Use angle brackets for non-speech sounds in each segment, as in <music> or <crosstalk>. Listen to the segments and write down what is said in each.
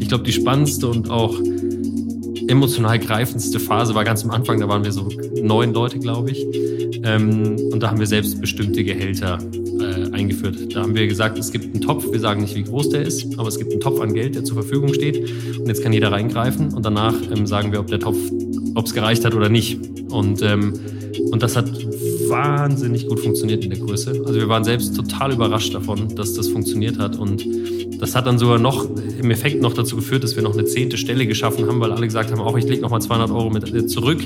Ich glaube, die spannendste und auch emotional greifendste Phase war ganz am Anfang, da waren wir so neun Leute, glaube ich. Ähm, und da haben wir selbstbestimmte Gehälter äh, eingeführt. Da haben wir gesagt, es gibt einen Topf, wir sagen nicht, wie groß der ist, aber es gibt einen Topf an Geld, der zur Verfügung steht. Und jetzt kann jeder reingreifen und danach ähm, sagen wir, ob der Topf, ob es gereicht hat oder nicht. Und, ähm, und das hat wahnsinnig gut funktioniert in der Größe. Also wir waren selbst total überrascht davon, dass das funktioniert hat. Und das hat dann sogar noch im Effekt noch dazu geführt, dass wir noch eine zehnte Stelle geschaffen haben, weil alle gesagt haben, auch ich lege nochmal 200 Euro mit äh, zurück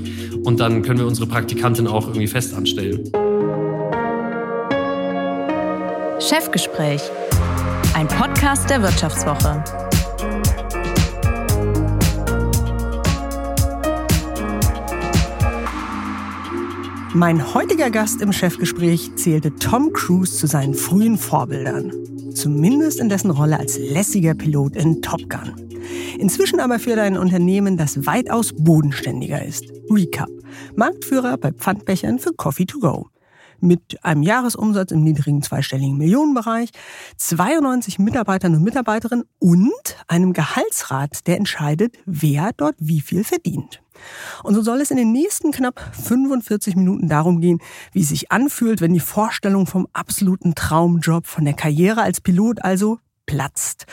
und dann können wir unsere Praktikantin auch irgendwie fest anstellen. Chefgespräch, ein Podcast der Wirtschaftswoche. Mein heutiger Gast im Chefgespräch zählte Tom Cruise zu seinen frühen Vorbildern. Zumindest in dessen Rolle als lässiger Pilot in Top Gun. Inzwischen aber führt er ein Unternehmen, das weitaus bodenständiger ist. Recap. Marktführer bei Pfandbechern für Coffee to go mit einem Jahresumsatz im niedrigen zweistelligen Millionenbereich, 92 Mitarbeitern und Mitarbeiterinnen und einem Gehaltsrat, der entscheidet, wer dort wie viel verdient. Und so soll es in den nächsten knapp 45 Minuten darum gehen, wie es sich anfühlt, wenn die Vorstellung vom absoluten Traumjob, von der Karriere als Pilot also platzt.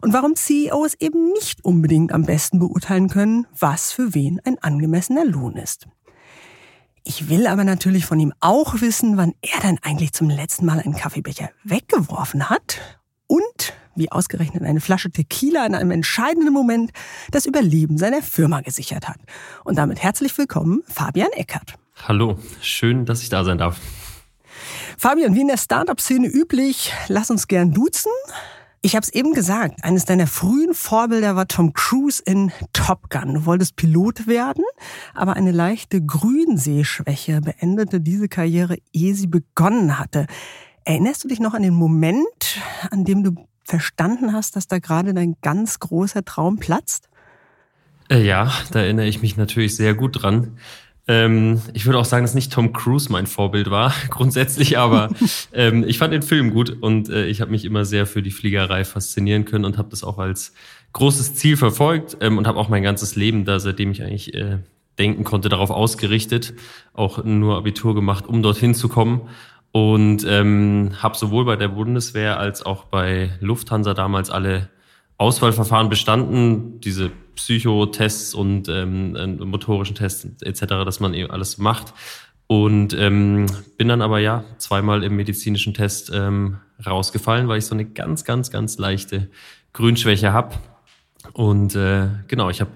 Und warum CEOs eben nicht unbedingt am besten beurteilen können, was für wen ein angemessener Lohn ist. Ich will aber natürlich von ihm auch wissen, wann er denn eigentlich zum letzten Mal einen Kaffeebecher weggeworfen hat und wie ausgerechnet eine Flasche Tequila in einem entscheidenden Moment das Überleben seiner Firma gesichert hat. Und damit herzlich willkommen, Fabian Eckert. Hallo, schön, dass ich da sein darf. Fabian, wie in der Startup-Szene üblich, lass uns gern duzen. Ich habe es eben gesagt, eines deiner frühen Vorbilder war Tom Cruise in Top Gun. Du wolltest Pilot werden, aber eine leichte Grünsehschwäche beendete diese Karriere, ehe sie begonnen hatte. Erinnerst du dich noch an den Moment, an dem du verstanden hast, dass da gerade dein ganz großer Traum platzt? Äh, ja, da erinnere ich mich natürlich sehr gut dran. Ähm, ich würde auch sagen, dass nicht Tom Cruise mein Vorbild war, <laughs> grundsätzlich, aber <laughs> ähm, ich fand den Film gut und äh, ich habe mich immer sehr für die Fliegerei faszinieren können und habe das auch als großes Ziel verfolgt ähm, und habe auch mein ganzes Leben da, seitdem ich eigentlich äh, denken konnte, darauf ausgerichtet, auch nur Abitur gemacht, um dorthin zu kommen und ähm, habe sowohl bei der Bundeswehr als auch bei Lufthansa damals alle Auswahlverfahren bestanden, diese Psychotests und ähm, äh, motorischen Tests etc., dass man eben alles macht. Und ähm, bin dann aber ja zweimal im medizinischen Test ähm, rausgefallen, weil ich so eine ganz, ganz, ganz leichte Grünschwäche habe. Und äh, genau, ich habe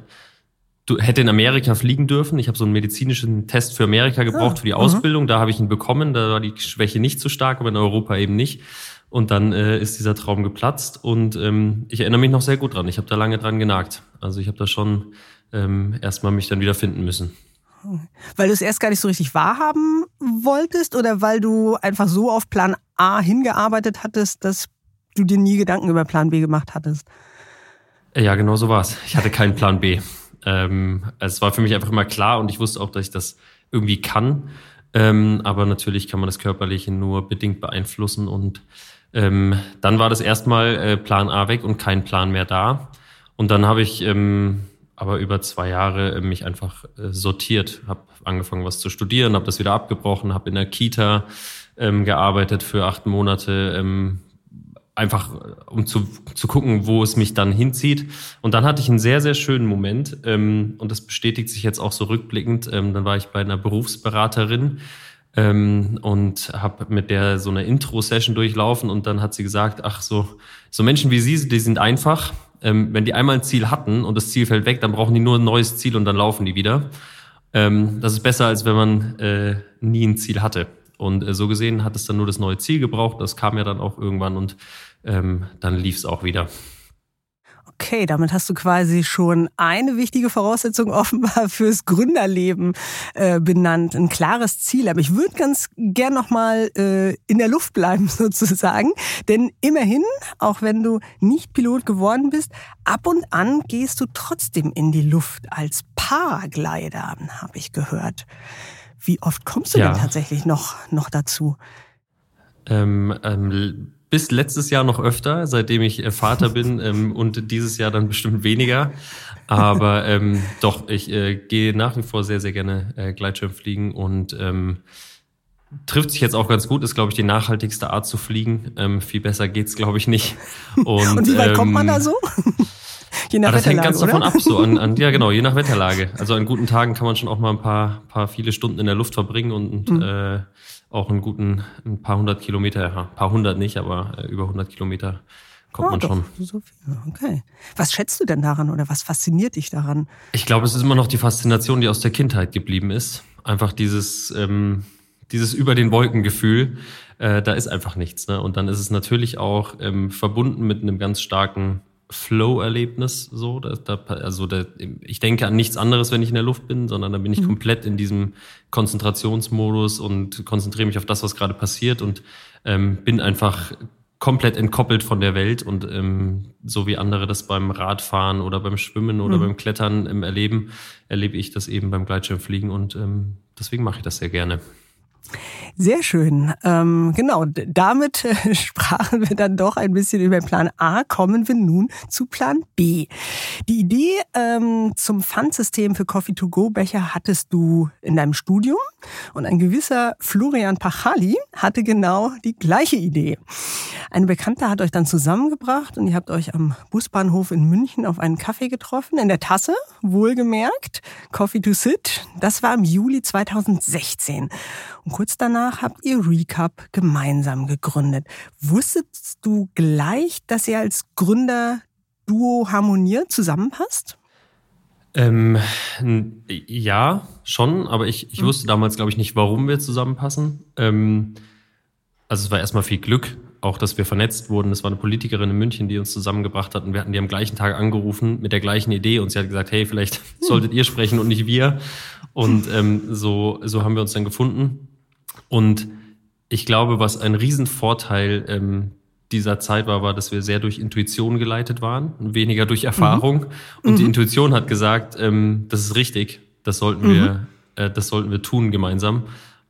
du hätte in Amerika fliegen dürfen. Ich habe so einen medizinischen Test für Amerika gebraucht ah, für die Ausbildung. Da habe ich ihn bekommen. Da war die Schwäche nicht so stark, aber in Europa eben nicht. Und dann äh, ist dieser Traum geplatzt und ähm, ich erinnere mich noch sehr gut dran. Ich habe da lange dran genagt. Also ich habe da schon ähm, erstmal mich dann wieder finden müssen. Weil du es erst gar nicht so richtig wahrhaben wolltest oder weil du einfach so auf Plan A hingearbeitet hattest, dass du dir nie Gedanken über Plan B gemacht hattest? Ja, genau so war es. Ich hatte keinen Plan B. Ähm, es war für mich einfach immer klar und ich wusste auch, dass ich das irgendwie kann. Ähm, aber natürlich kann man das Körperliche nur bedingt beeinflussen und ähm, dann war das erstmal äh, Plan A weg und kein Plan mehr da. Und dann habe ich ähm, aber über zwei Jahre äh, mich einfach äh, sortiert, habe angefangen, was zu studieren, habe das wieder abgebrochen, habe in der Kita ähm, gearbeitet für acht Monate, ähm, einfach um zu, zu gucken, wo es mich dann hinzieht. Und dann hatte ich einen sehr, sehr schönen Moment ähm, und das bestätigt sich jetzt auch so rückblickend. Ähm, dann war ich bei einer Berufsberaterin, ähm, und habe mit der so eine Intro-Session durchlaufen und dann hat sie gesagt, ach so, so Menschen wie Sie, die sind einfach. Ähm, wenn die einmal ein Ziel hatten und das Ziel fällt weg, dann brauchen die nur ein neues Ziel und dann laufen die wieder. Ähm, das ist besser, als wenn man äh, nie ein Ziel hatte. Und äh, so gesehen hat es dann nur das neue Ziel gebraucht. Das kam ja dann auch irgendwann und ähm, dann lief es auch wieder. Okay, damit hast du quasi schon eine wichtige Voraussetzung offenbar <laughs> fürs Gründerleben äh, benannt, ein klares Ziel. Aber ich würde ganz gern nochmal äh, in der Luft bleiben <laughs> sozusagen, denn immerhin, auch wenn du nicht Pilot geworden bist, ab und an gehst du trotzdem in die Luft als Paraglider, habe ich gehört. Wie oft kommst du ja. denn tatsächlich noch noch dazu? Ähm, ähm bis letztes Jahr noch öfter, seitdem ich äh, Vater bin <laughs> ähm, und dieses Jahr dann bestimmt weniger. Aber ähm, doch, ich äh, gehe nach wie vor sehr, sehr gerne äh, Gleitschirm fliegen und ähm, trifft sich jetzt auch ganz gut, ist, glaube ich, die nachhaltigste Art zu fliegen. Ähm, viel besser geht's, glaube ich, nicht. <laughs> Und, und wie weit ähm, kommt man da so? <laughs> je nach ah, das Wetterlage, hängt ganz oder? davon ab, so an, an, ja genau, je nach Wetterlage. Also an guten Tagen kann man schon auch mal ein paar, paar viele Stunden in der Luft verbringen und mhm. äh, auch einen guten, ein paar hundert Kilometer, ja, ein paar hundert nicht, aber äh, über hundert Kilometer kommt oh, man doch, schon. So viel. Okay. Was schätzt du denn daran oder was fasziniert dich daran? Ich glaube, es ist immer noch die Faszination, die aus der Kindheit geblieben ist. Einfach dieses, ähm, dieses über den Wolken Gefühl. Äh, da ist einfach nichts. Ne? Und dann ist es natürlich auch ähm, verbunden mit einem ganz starken Flow-Erlebnis. So, da, da, also da, ich denke an nichts anderes, wenn ich in der Luft bin, sondern da bin ich mhm. komplett in diesem Konzentrationsmodus und konzentriere mich auf das, was gerade passiert und ähm, bin einfach komplett entkoppelt von der Welt und ähm, so wie andere das beim Radfahren oder beim Schwimmen oder mhm. beim Klettern ähm, erleben, erlebe ich das eben beim Gleitschirmfliegen und ähm, deswegen mache ich das sehr gerne. Sehr schön. Ähm, genau, damit äh, <laughs> sprachen wir dann doch ein bisschen über Plan A. Kommen wir nun zu Plan B. Die Idee ähm, zum Pfandsystem für Coffee-to-Go-Becher hattest du in deinem Studium und ein gewisser Florian Pachali hatte genau die gleiche Idee. Ein Bekannter hat euch dann zusammengebracht und ihr habt euch am Busbahnhof in München auf einen Kaffee getroffen, in der Tasse, wohlgemerkt, Coffee to Sit. Das war im Juli 2016. Und kurz danach habt ihr Recap gemeinsam gegründet. Wusstest du gleich, dass ihr als Gründer Duo harmoniert zusammenpasst? Ähm, ja, schon, aber ich, ich mhm. wusste damals, glaube ich, nicht, warum wir zusammenpassen. Ähm, also es war erstmal viel Glück, auch dass wir vernetzt wurden. Es war eine Politikerin in München, die uns zusammengebracht hat und wir hatten die am gleichen Tag angerufen mit der gleichen Idee und sie hat gesagt, hey, vielleicht <laughs> solltet ihr sprechen und nicht wir. Und ähm, so, so haben wir uns dann gefunden. Und ich glaube, was ein Riesenvorteil ähm, dieser Zeit war, war, dass wir sehr durch Intuition geleitet waren, weniger durch Erfahrung. Mhm. Und mhm. die Intuition hat gesagt, ähm, das ist richtig, das sollten mhm. wir, äh, das sollten wir tun gemeinsam.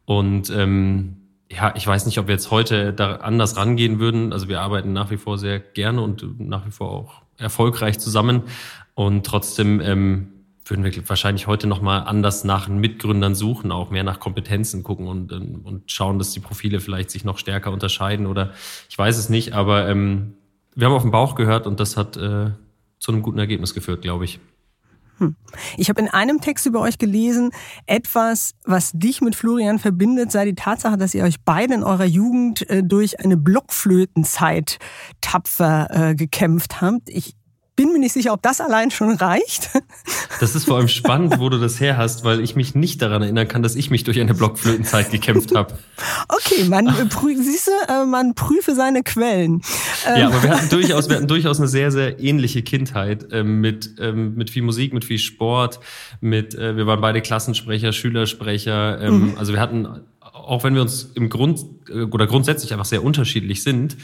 Und ähm, ja, ich weiß nicht, ob wir jetzt heute da anders rangehen würden. Also wir arbeiten nach wie vor sehr gerne und nach wie vor auch erfolgreich zusammen. Und trotzdem ähm, würden wir wahrscheinlich heute nochmal anders nach Mitgründern suchen, auch mehr nach Kompetenzen gucken und, ähm, und schauen, dass die Profile vielleicht sich noch stärker unterscheiden oder ich weiß es nicht, aber ähm, wir haben auf den Bauch gehört und das hat äh, zu einem guten Ergebnis geführt, glaube ich. Hm. Ich habe in einem Text über euch gelesen, etwas, was dich mit Florian verbindet, sei die Tatsache, dass ihr euch beide in eurer Jugend äh, durch eine Blockflötenzeit tapfer äh, gekämpft habt. Ich bin mir nicht sicher, ob das allein schon reicht. Das ist vor allem spannend, wo du das her hast, weil ich mich nicht daran erinnern kann, dass ich mich durch eine Blockflötenzeit gekämpft habe. Okay, man <laughs> siehst du, äh, man prüfe seine Quellen. Ja, aber wir hatten durchaus, wir hatten <laughs> durchaus eine sehr, sehr ähnliche Kindheit ähm, mit, ähm, mit viel Musik, mit viel Sport, mit, äh, wir waren beide Klassensprecher, Schülersprecher. Ähm, mhm. Also wir hatten, auch wenn wir uns im Grund äh, oder grundsätzlich einfach sehr unterschiedlich sind,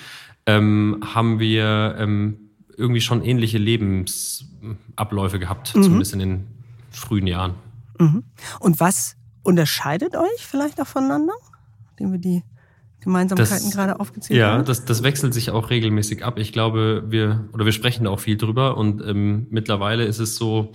haben wir irgendwie schon ähnliche Lebensabläufe gehabt, mhm. zumindest in den frühen Jahren. Mhm. Und was unterscheidet euch vielleicht auch voneinander, indem wir die Gemeinsamkeiten das, gerade aufgezählt ja, haben? Ja, das, das wechselt sich auch regelmäßig ab. Ich glaube, wir oder wir sprechen da auch viel drüber und ähm, mittlerweile ist es so,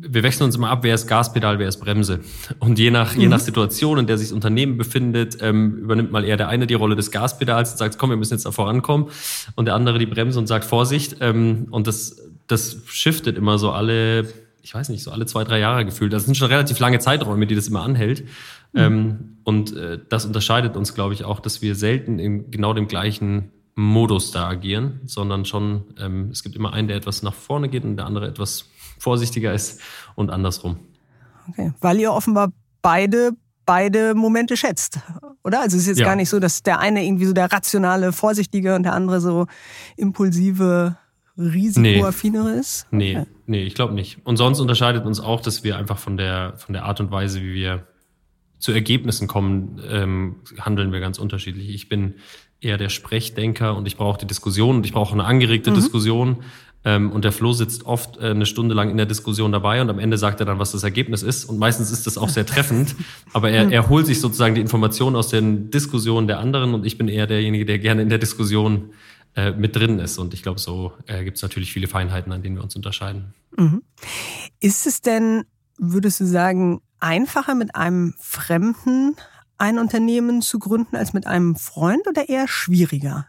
wir wechseln uns immer ab, wer ist Gaspedal, wer ist Bremse. Und je nach, mhm. je nach Situation, in der sich das Unternehmen befindet, ähm, übernimmt mal eher der eine die Rolle des Gaspedals und sagt, komm, wir müssen jetzt da vorankommen. Und der andere die Bremse und sagt, Vorsicht. Ähm, und das, das shiftet immer so alle, ich weiß nicht, so alle zwei, drei Jahre gefühlt. Das sind schon relativ lange Zeiträume, die das immer anhält. Mhm. Ähm, und äh, das unterscheidet uns, glaube ich, auch, dass wir selten in genau dem gleichen Modus da agieren, sondern schon, ähm, es gibt immer einen, der etwas nach vorne geht und der andere etwas vorsichtiger ist und andersrum. Okay, weil ihr offenbar beide beide Momente schätzt, oder? Also es ist jetzt ja. gar nicht so, dass der eine irgendwie so der rationale, vorsichtige und der andere so impulsive, risikoaffinere nee. ist? Nee, okay. nee, ich glaube nicht. Und sonst unterscheidet uns auch, dass wir einfach von der, von der Art und Weise, wie wir zu Ergebnissen kommen, ähm, handeln wir ganz unterschiedlich. Ich bin eher der Sprechdenker und ich brauche die Diskussion und ich brauche eine angeregte mhm. Diskussion Ähm, und der Flo sitzt oft äh, eine Stunde lang in der Diskussion dabei und am Ende sagt er dann, was das Ergebnis ist. Und meistens ist das auch sehr treffend. Aber er, er holt sich sozusagen die Informationen aus den Diskussionen der anderen und ich bin eher derjenige, der gerne in der Diskussion äh, mit drin ist. Und ich glaube, so äh, gibt es natürlich viele Feinheiten, an denen wir uns unterscheiden. Mhm. Ist es denn, würdest du sagen, einfacher mit einem Fremden ein Unternehmen zu gründen als mit einem Freund oder eher schwieriger?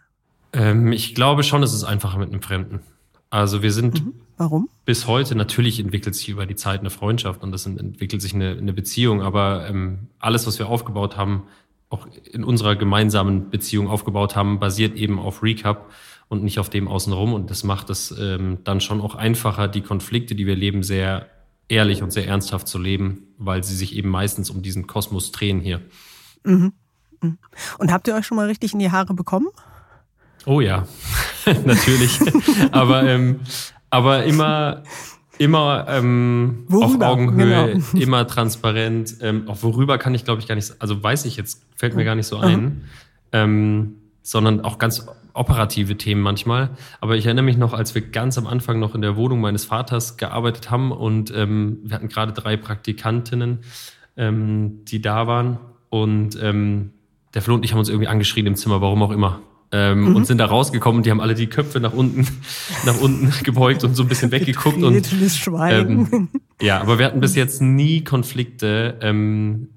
Ähm, ich glaube schon, es ist einfacher mit einem Fremden. Also wir sind mhm. Warum? bis heute, natürlich entwickelt sich über die Zeit eine Freundschaft und das entwickelt sich eine, eine Beziehung, aber ähm, alles, was wir aufgebaut haben, auch in unserer gemeinsamen Beziehung aufgebaut haben, basiert eben auf Recap und nicht auf dem außenrum. Und das macht es ähm, dann schon auch einfacher, die Konflikte, die wir leben, sehr ehrlich und sehr ernsthaft zu leben, weil sie sich eben meistens um diesen Kosmos drehen hier. Mhm. mhm. Und habt ihr euch schon mal richtig in die Haare bekommen? Oh ja, <laughs> natürlich. aber, ähm, aber immer, immer ähm, auf Augenhöhe, genau. immer transparent. Ähm, auch worüber kann ich, glaube ich, gar nicht, also weiß ich jetzt, fällt mir gar nicht so ein. Ähm, sondern auch ganz operative Themen manchmal. Aber ich erinnere mich noch, als wir ganz am Anfang noch in der Wohnung meines Vaters gearbeitet haben und ähm, wir hatten gerade drei Praktikantinnen, ähm, die da waren. Und ähm, der Flo und ich haben uns irgendwie angeschrien im Zimmer, warum auch immer ähm, mhm. und sind da rausgekommen und die haben alle die Köpfe nach unten, <laughs> nach unten <laughs> gebeugt und so ein bisschen weggeguckt. und, Schweigen. Ähm, <laughs> ja, aber wir hatten bis jetzt nie Konflikte, ähm,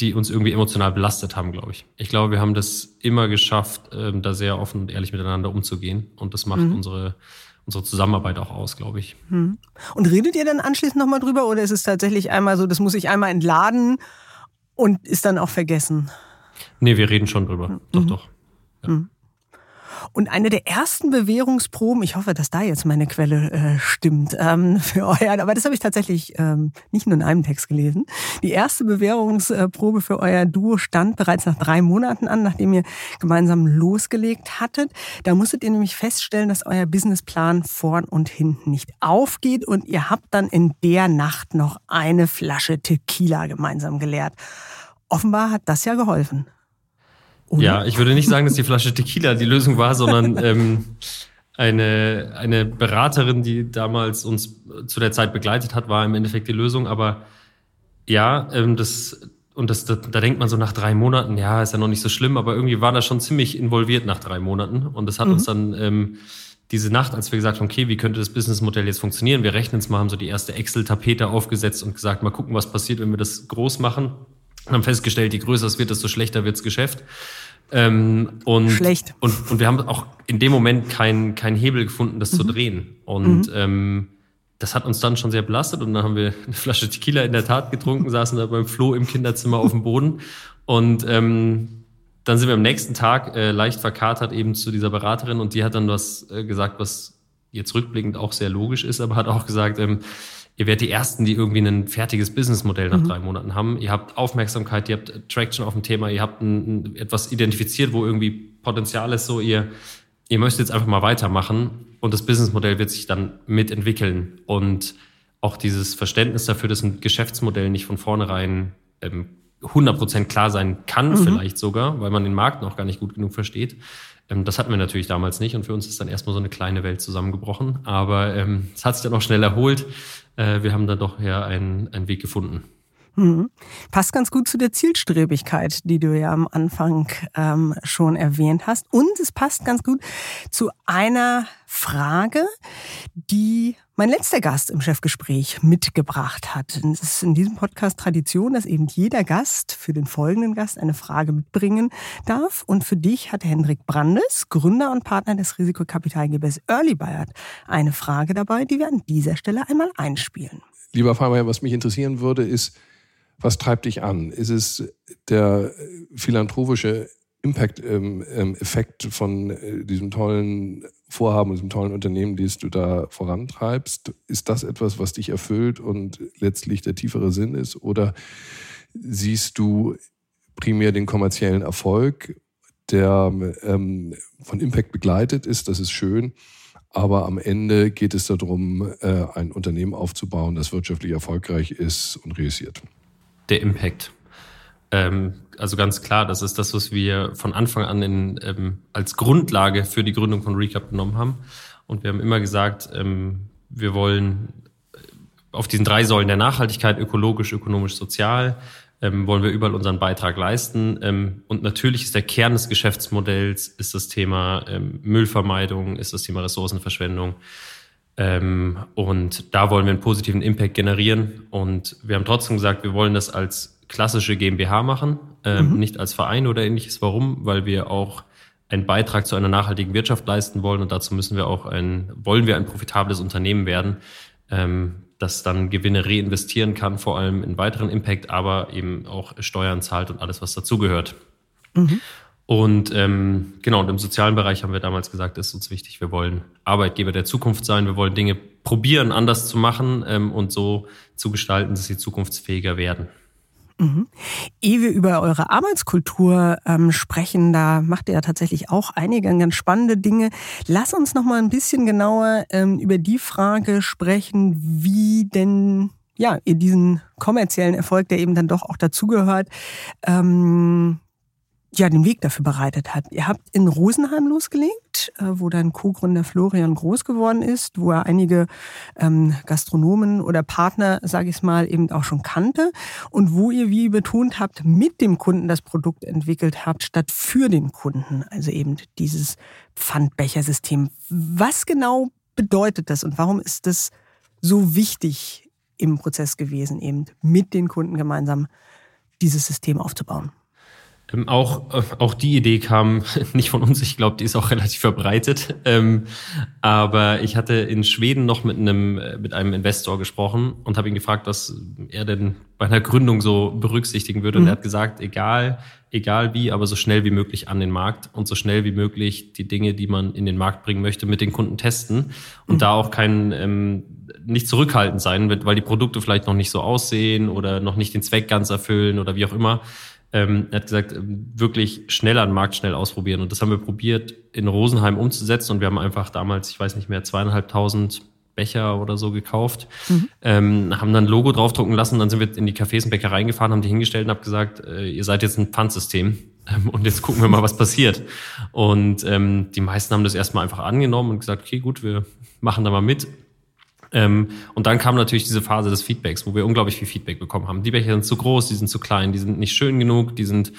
die uns irgendwie emotional belastet haben, glaube ich. Ich glaube, wir haben das immer geschafft, ähm, da sehr offen und ehrlich miteinander umzugehen. Und das macht mhm. unsere, unsere Zusammenarbeit auch aus, glaube ich. Mhm. Und redet ihr dann anschließend nochmal drüber oder ist es tatsächlich einmal so, das muss ich einmal entladen und ist dann auch vergessen? Nee, wir reden schon drüber. Mhm. Doch, doch. Mhm. Und eine der ersten Bewährungsproben, ich hoffe, dass da jetzt meine Quelle äh, stimmt, ähm, <laughs> für euer, aber das habe ich tatsächlich ähm, nicht nur in einem Text gelesen. Die erste Bewährungsprobe für euer Duo stand bereits nach drei Monaten an, nachdem ihr gemeinsam losgelegt hattet. Da musstet ihr nämlich feststellen, dass euer Businessplan vorn und hinten nicht aufgeht und ihr habt dann in der Nacht noch eine Flasche Tequila gemeinsam geleert. Offenbar hat das ja geholfen. Oder? Ja, ich würde nicht sagen, dass die Flasche Tequila die Lösung war, sondern <laughs> ähm, eine, eine Beraterin, die damals uns zu der Zeit begleitet hat, war im Endeffekt die Lösung. Aber ja, ähm, das, und das, da, da denkt man so nach drei Monaten, ja, ist ja noch nicht so schlimm, aber irgendwie war das schon ziemlich involviert nach drei Monaten. Und das hat mhm. uns dann ähm, diese Nacht, als wir gesagt haben, okay, wie könnte das Businessmodell jetzt funktionieren? Wir rechnen es mal, haben so die erste Excel-Tapete aufgesetzt und gesagt, mal gucken, was passiert, wenn wir das groß machen. Und haben festgestellt, je größer es wird, desto schlechter wirds Geschäft. Ähm, und, Schlecht. Und, und wir haben auch in dem Moment keinen kein Hebel gefunden, das mhm. zu drehen. Und mhm. ähm, das hat uns dann schon sehr belastet. Und dann haben wir eine Flasche Tequila in der Tat getrunken, <laughs> saßen da beim Flo im Kinderzimmer auf dem Boden. Und ähm, dann sind wir am nächsten Tag äh, leicht verkatert eben zu dieser Beraterin und die hat dann was äh, gesagt, was jetzt rückblickend auch sehr logisch ist, aber hat auch gesagt, ähm, ihr werdet die Ersten, die irgendwie ein fertiges Businessmodell nach mhm. drei Monaten haben. Ihr habt Aufmerksamkeit, ihr habt Traction auf dem Thema, ihr habt ein, ein, etwas identifiziert, wo irgendwie Potenzial ist, so ihr, ihr möchtet jetzt einfach mal weitermachen und das Businessmodell wird sich dann mitentwickeln. Und auch dieses Verständnis dafür, dass ein Geschäftsmodell nicht von vornherein ähm, 100% klar sein kann, mhm. vielleicht sogar, weil man den Markt noch gar nicht gut genug versteht. Ähm, das hatten wir natürlich damals nicht und für uns ist dann erstmal so eine kleine Welt zusammengebrochen. Aber ähm, es hat sich dann auch schnell erholt wir haben da doch ja einen, einen Weg gefunden. Mhm. Passt ganz gut zu der Zielstrebigkeit, die du ja am Anfang ähm, schon erwähnt hast. Und es passt ganz gut zu einer Frage, die mein letzter Gast im Chefgespräch mitgebracht hat. Es ist in diesem Podcast Tradition, dass eben jeder Gast für den folgenden Gast eine Frage mitbringen darf. Und für dich hat Hendrik Brandes, Gründer und Partner des Risikokapitalgebers Early Buyout, eine Frage dabei, die wir an dieser Stelle einmal einspielen. Lieber Fabian, was mich interessieren würde, ist, was treibt dich an? Ist es der philanthropische Impact-Effekt von äh, diesem tollen Vorhaben, diesem tollen Unternehmen, das du da vorantreibst? Ist das etwas, was dich erfüllt und letztlich der tiefere Sinn ist? Oder siehst du primär den kommerziellen Erfolg, der ähm, von Impact begleitet ist? Das ist schön. Aber am Ende geht es darum, äh, ein Unternehmen aufzubauen, das wirtschaftlich erfolgreich ist und realisiert der Impact. Ähm, also ganz klar, das ist das, was wir von Anfang an in, ähm, als Grundlage für die Gründung von Recap genommen haben. Und wir haben immer gesagt, ähm, wir wollen auf diesen drei Säulen der Nachhaltigkeit, ökologisch, ökonomisch, sozial, ähm, wollen wir überall unseren Beitrag leisten. Ähm, und natürlich ist der Kern des Geschäftsmodells, ist das Thema ähm, Müllvermeidung, ist das Thema Ressourcenverschwendung. Ähm, und da wollen wir einen positiven Impact generieren. Und wir haben trotzdem gesagt, wir wollen das als klassische GmbH machen, ähm, mhm. nicht als Verein oder ähnliches. Warum? Weil wir auch einen Beitrag zu einer nachhaltigen Wirtschaft leisten wollen und dazu müssen wir auch ein, wollen wir ein profitables Unternehmen werden. Ähm, das dann Gewinne reinvestieren kann, vor allem in weiteren Impact, aber eben auch Steuern zahlt und alles, was dazugehört. Mhm. Und ähm, genau, und im sozialen Bereich haben wir damals gesagt, ist uns wichtig, wir wollen Arbeitgeber der Zukunft sein, wir wollen Dinge probieren, anders zu machen ähm, und so zu gestalten, dass sie zukunftsfähiger werden. Mhm. Ehe wir über eure Arbeitskultur ähm, sprechen, da macht ihr ja tatsächlich auch einige ganz spannende Dinge. Lass uns noch mal ein bisschen genauer ähm, über die Frage sprechen, wie denn ja ihr diesen kommerziellen Erfolg, der eben dann doch auch dazugehört, ähm, ja, den Weg dafür bereitet hat. Ihr habt in Rosenheim losgelegt, äh, wo dein Co-Gründer Florian groß geworden ist, wo er einige ähm, Gastronomen oder Partner, sage ich mal, eben auch schon kannte und wo ihr, wie betont habt, mit dem Kunden das Produkt entwickelt habt, statt für den Kunden. Also eben dieses Pfandbechersystem. Was genau bedeutet das und warum ist das so wichtig im Prozess gewesen, eben mit den Kunden gemeinsam dieses System aufzubauen? Ähm, auch, äh, auch die Idee kam <laughs> nicht von uns, ich glaube, die ist auch relativ verbreitet. Ähm, aber ich hatte in Schweden noch mit einem, äh, mit einem Investor gesprochen und habe ihn gefragt, was er denn bei einer Gründung so berücksichtigen würde. Mhm. Und er hat gesagt, egal, egal wie, aber so schnell wie möglich an den Markt und so schnell wie möglich die Dinge, die man in den Markt bringen möchte, mit den Kunden testen und mhm. da auch kein ähm, nicht zurückhaltend sein, weil die Produkte vielleicht noch nicht so aussehen oder noch nicht den Zweck ganz erfüllen oder wie auch immer ähm, er hat gesagt, ähm, wirklich schnell an den Markt schnell ausprobieren. Und das haben wir probiert in Rosenheim umzusetzen. Und wir haben einfach damals, ich weiß nicht mehr, zweieinhalbtausend Becher oder so gekauft, mhm. ähm, haben dann ein Logo draufdrucken lassen, dann sind wir in die Cafés und Bäckereien gefahren, haben die hingestellt und haben gesagt, äh, ihr seid jetzt ein Pfandsystem ähm, und jetzt gucken wir mal, was passiert. Und ähm, die meisten haben das erstmal einfach angenommen und gesagt, okay, gut, wir machen da mal mit. Ähm, und dann kam natürlich diese Phase des Feedbacks, wo wir unglaublich viel Feedback bekommen haben. Die Becher sind zu groß, die sind zu klein, die sind nicht schön genug, die sind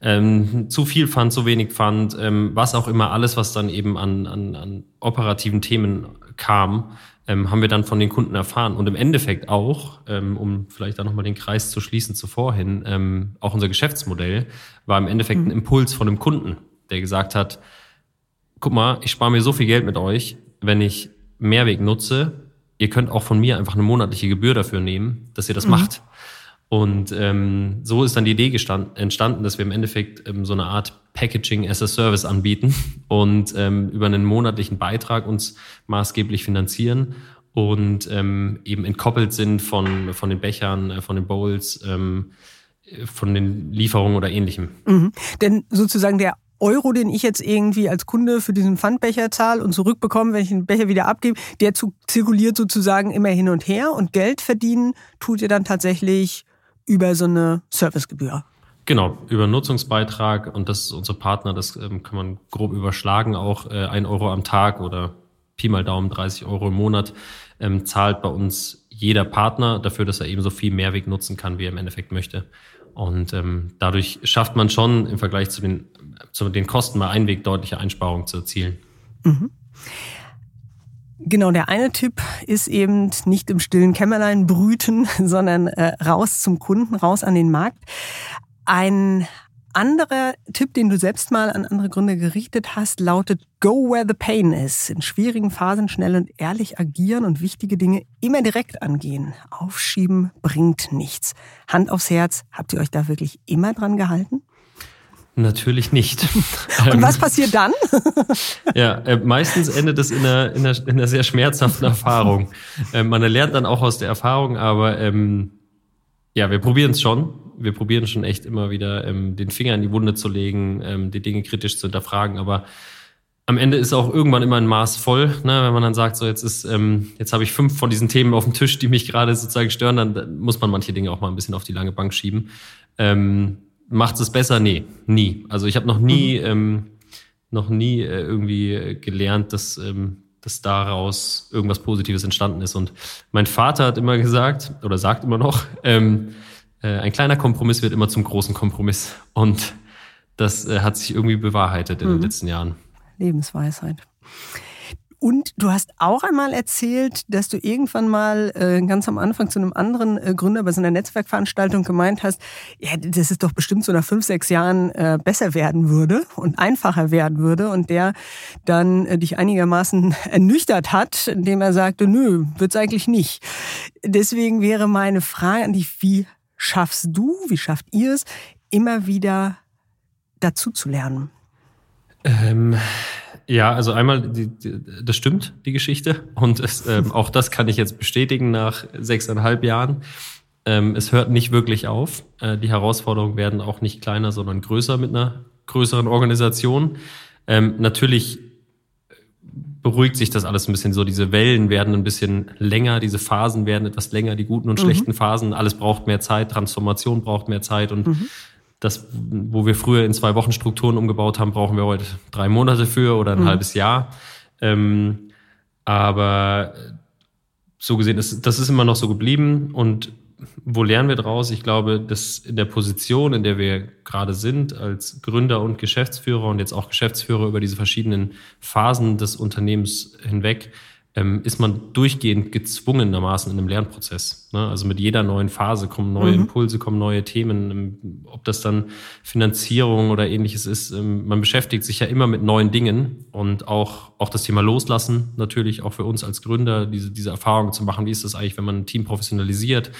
ähm, zu viel Pfand, zu wenig Pfand, ähm, was auch immer, alles, was dann eben an, an, an operativen Themen kam, ähm, haben wir dann von den Kunden erfahren. Und im Endeffekt auch, ähm, um vielleicht da nochmal den Kreis zu schließen zuvorhin, ähm, auch unser Geschäftsmodell war im Endeffekt mhm. ein Impuls von einem Kunden, der gesagt hat, guck mal, ich spare mir so viel Geld mit euch, wenn ich Mehrweg nutze, ihr könnt auch von mir einfach eine monatliche Gebühr dafür nehmen, dass ihr das mhm. macht. Und ähm, so ist dann die Idee gestand, entstanden, dass wir im Endeffekt ähm, so eine Art Packaging as a Service anbieten und ähm, über einen monatlichen Beitrag uns maßgeblich finanzieren und ähm, eben entkoppelt sind von, von den Bechern, äh, von den Bowls, ähm, von den Lieferungen oder ähnlichem. Mhm. Denn sozusagen der Euro, den ich jetzt irgendwie als Kunde für diesen Pfandbecher zahle und zurückbekomme, wenn ich den Becher wieder abgebe, der zirkuliert sozusagen immer hin und her und Geld verdienen tut ihr dann tatsächlich über so eine Servicegebühr. Genau, über Nutzungsbeitrag und das ist unser Partner, das ähm, kann man grob überschlagen, auch äh, ein Euro am Tag oder Pi mal Daumen 30 Euro im Monat ähm, zahlt bei uns jeder Partner dafür, dass er eben so viel Mehrweg nutzen kann, wie er im Endeffekt möchte. Und ähm, dadurch schafft man schon im Vergleich zu den, zu den Kosten bei Einweg deutliche Einsparungen zu erzielen. Mhm. Genau, der eine Tipp ist eben nicht im stillen Kämmerlein brüten, <laughs> sondern äh, raus zum Kunden, raus an den Markt. Ein anderer Tipp, den du selbst mal an andere Gründe gerichtet hast, lautet Go where the pain is. In schwierigen Phasen schnell und ehrlich agieren und wichtige Dinge immer direkt angehen. Aufschieben bringt nichts. Hand aufs Herz, habt ihr euch da wirklich immer dran gehalten? Natürlich nicht. <laughs> Und was passiert dann? <laughs> ja, äh, meistens endet es in einer, in, einer, in einer sehr schmerzhaften Erfahrung. Äh, man lernt dann auch aus der Erfahrung, aber ähm, ja, wir probieren es schon wir probieren schon echt immer wieder, ähm, den Finger in die Wunde zu legen, ähm, die Dinge kritisch zu hinterfragen. Aber am Ende ist auch irgendwann immer ein Maß voll, ne? wenn man dann sagt, so jetzt ist, ähm, jetzt habe ich fünf von diesen Themen auf dem Tisch, die mich gerade sozusagen stören, dann muss man manche Dinge auch mal ein bisschen auf die lange Bank schieben. Ähm, Macht es besser? Nee, nie. Also ich habe noch nie, mhm. ähm, noch nie äh, irgendwie gelernt, dass, ähm, dass daraus irgendwas Positives entstanden ist. Und mein Vater hat immer gesagt, oder sagt immer noch, ähm, äh, ein kleiner Kompromiss wird immer zum großen Kompromiss. Und das äh, hat sich irgendwie bewahrheitet in mhm. den letzten Jahren. Lebensweisheit. Und du hast auch einmal erzählt, dass du irgendwann mal äh, ganz am Anfang zu einem anderen äh, Gründer bei so einer Netzwerkveranstaltung gemeint hast, ja, das ist doch bestimmt so nach fünf, sechs Jahren äh, besser werden würde und einfacher werden würde. Und der dann äh, dich einigermaßen <laughs> ernüchtert hat, indem er sagte, nö, wird's eigentlich nicht. Deswegen wäre meine Frage an dich, wie schaffst du, wie schafft ihr es, immer wieder dazu zu lernen? Ähm ja, also einmal, die, die, das stimmt, die Geschichte. Und es, ähm, auch das kann ich jetzt bestätigen nach sechseinhalb Jahren. Ähm, es hört nicht wirklich auf. Äh, die Herausforderungen werden auch nicht kleiner, sondern größer mit einer größeren Organisation. Ähm, natürlich beruhigt sich das alles ein bisschen so. Diese Wellen werden ein bisschen länger, diese Phasen werden etwas länger, die guten und mhm. schlechten Phasen. Alles braucht mehr Zeit, Transformation braucht mehr Zeit und mhm das, wo wir früher in zwei Wochen Strukturen umgebaut haben, brauchen wir heute drei Monate für oder ein mhm. halbes Jahr. Ähm, aber so gesehen, ist, das ist immer noch so geblieben. Und wo lernen wir draus? Ich glaube, dass in der Position, in der wir gerade sind, als Gründer und Geschäftsführer und jetzt auch Geschäftsführer über diese verschiedenen Phasen des Unternehmens hinweg, ähm, ist man durchgehend gezwungenermaßen in einem Lernprozess. Ne? Also mit jeder neuen Phase kommen neue mhm. Impulse, kommen neue Themen. Ähm, ob das dann Finanzierung oder ähnliches ist, ähm, man beschäftigt sich ja immer mit neuen Dingen und auch, auch das Thema Loslassen natürlich auch für uns als Gründer, diese, diese Erfahrung zu machen. Wie ist das eigentlich, wenn man ein Team professionalisiert?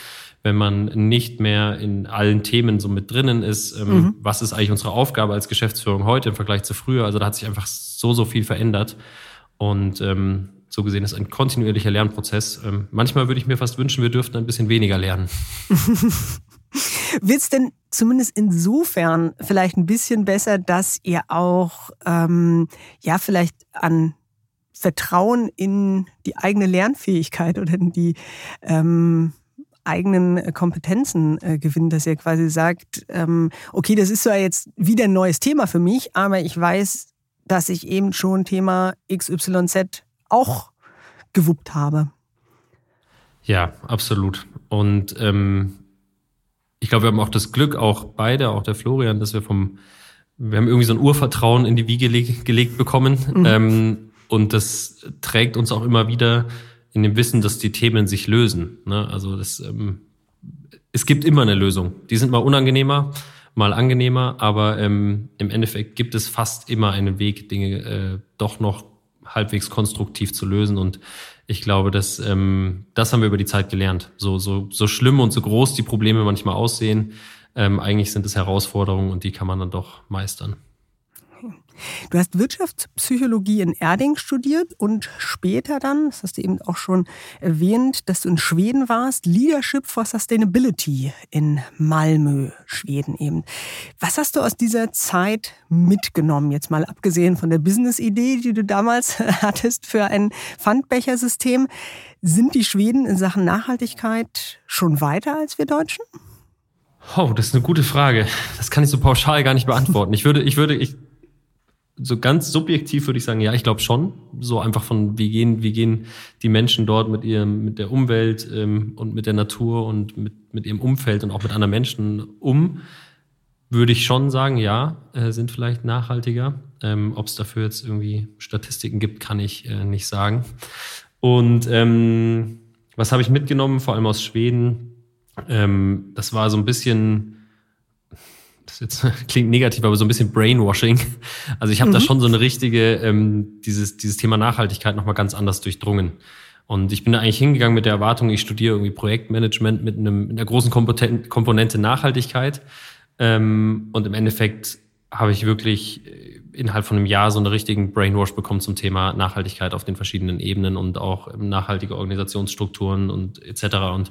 Wenn man nicht mehr in allen Themen so mit drinnen ist, ähm, mhm. was ist eigentlich unsere Aufgabe als Geschäftsführung heute im Vergleich zu früher? Also da hat sich einfach so, so viel verändert. Und ähm, so gesehen ist ein kontinuierlicher Lernprozess. Ähm, manchmal würde ich mir fast wünschen, wir dürften ein bisschen weniger lernen. <laughs> Wird es denn zumindest insofern vielleicht ein bisschen besser, dass ihr auch ähm, ja vielleicht an Vertrauen in die eigene Lernfähigkeit oder in die ähm, eigenen Kompetenzen äh, gewinnt, dass ihr quasi sagt, ähm, okay, das ist zwar jetzt wieder ein neues Thema für mich, aber ich weiß, dass ich eben schon Thema XYZ auch gewuppt habe. Ja, absolut. Und ähm, ich glaube, wir haben auch das Glück, auch beide, auch der Florian, dass wir vom, wir haben irgendwie so ein Urvertrauen in die Wiege gelegt, gelegt bekommen. Mhm. Ähm, und das trägt uns auch immer wieder in dem Wissen, dass die Themen sich lösen. Ne? Also das, ähm, es gibt immer eine Lösung. Die sind mal unangenehmer, mal angenehmer, aber ähm, im Endeffekt gibt es fast immer einen Weg, Dinge äh, doch noch halbwegs konstruktiv zu lösen. Und ich glaube, dass, ähm, das haben wir über die Zeit gelernt. So, so, so schlimm und so groß die Probleme manchmal aussehen, ähm, eigentlich sind es Herausforderungen und die kann man dann doch meistern. Du hast Wirtschaftspsychologie in Erding studiert und später dann, das hast du eben auch schon erwähnt, dass du in Schweden warst, Leadership for Sustainability in Malmö, Schweden eben. Was hast du aus dieser Zeit mitgenommen? Jetzt mal abgesehen von der Business-Idee, die du damals <laughs> hattest für ein Pfandbechersystem. Sind die Schweden in Sachen Nachhaltigkeit schon weiter als wir Deutschen? Oh, das ist eine gute Frage. Das kann ich so pauschal gar nicht beantworten. Ich würde, ich würde, ich so ganz subjektiv würde ich sagen, ja, ich glaube schon. So einfach von, wie gehen, wie gehen die Menschen dort mit ihrem, mit der Umwelt ähm, und mit der Natur und mit, mit ihrem Umfeld und auch mit anderen Menschen um, würde ich schon sagen, ja, äh, sind vielleicht nachhaltiger. Ähm, Ob es dafür jetzt irgendwie Statistiken gibt, kann ich äh, nicht sagen. Und ähm, was habe ich mitgenommen, vor allem aus Schweden? Ähm, das war so ein bisschen das jetzt <laughs> klingt negativ, aber so ein bisschen Brainwashing. Also ich habe mhm. da schon so eine richtige, ähm, dieses, dieses Thema Nachhaltigkeit nochmal ganz anders durchdrungen. Und ich bin da eigentlich hingegangen mit der Erwartung, ich studiere irgendwie Projektmanagement mit, einem, mit einer großen Komponente Nachhaltigkeit. Ähm, und im Endeffekt habe ich wirklich äh, innerhalb von einem Jahr so einen richtigen Brainwash bekommen zum Thema Nachhaltigkeit auf den verschiedenen Ebenen und auch nachhaltige Organisationsstrukturen und etc. Und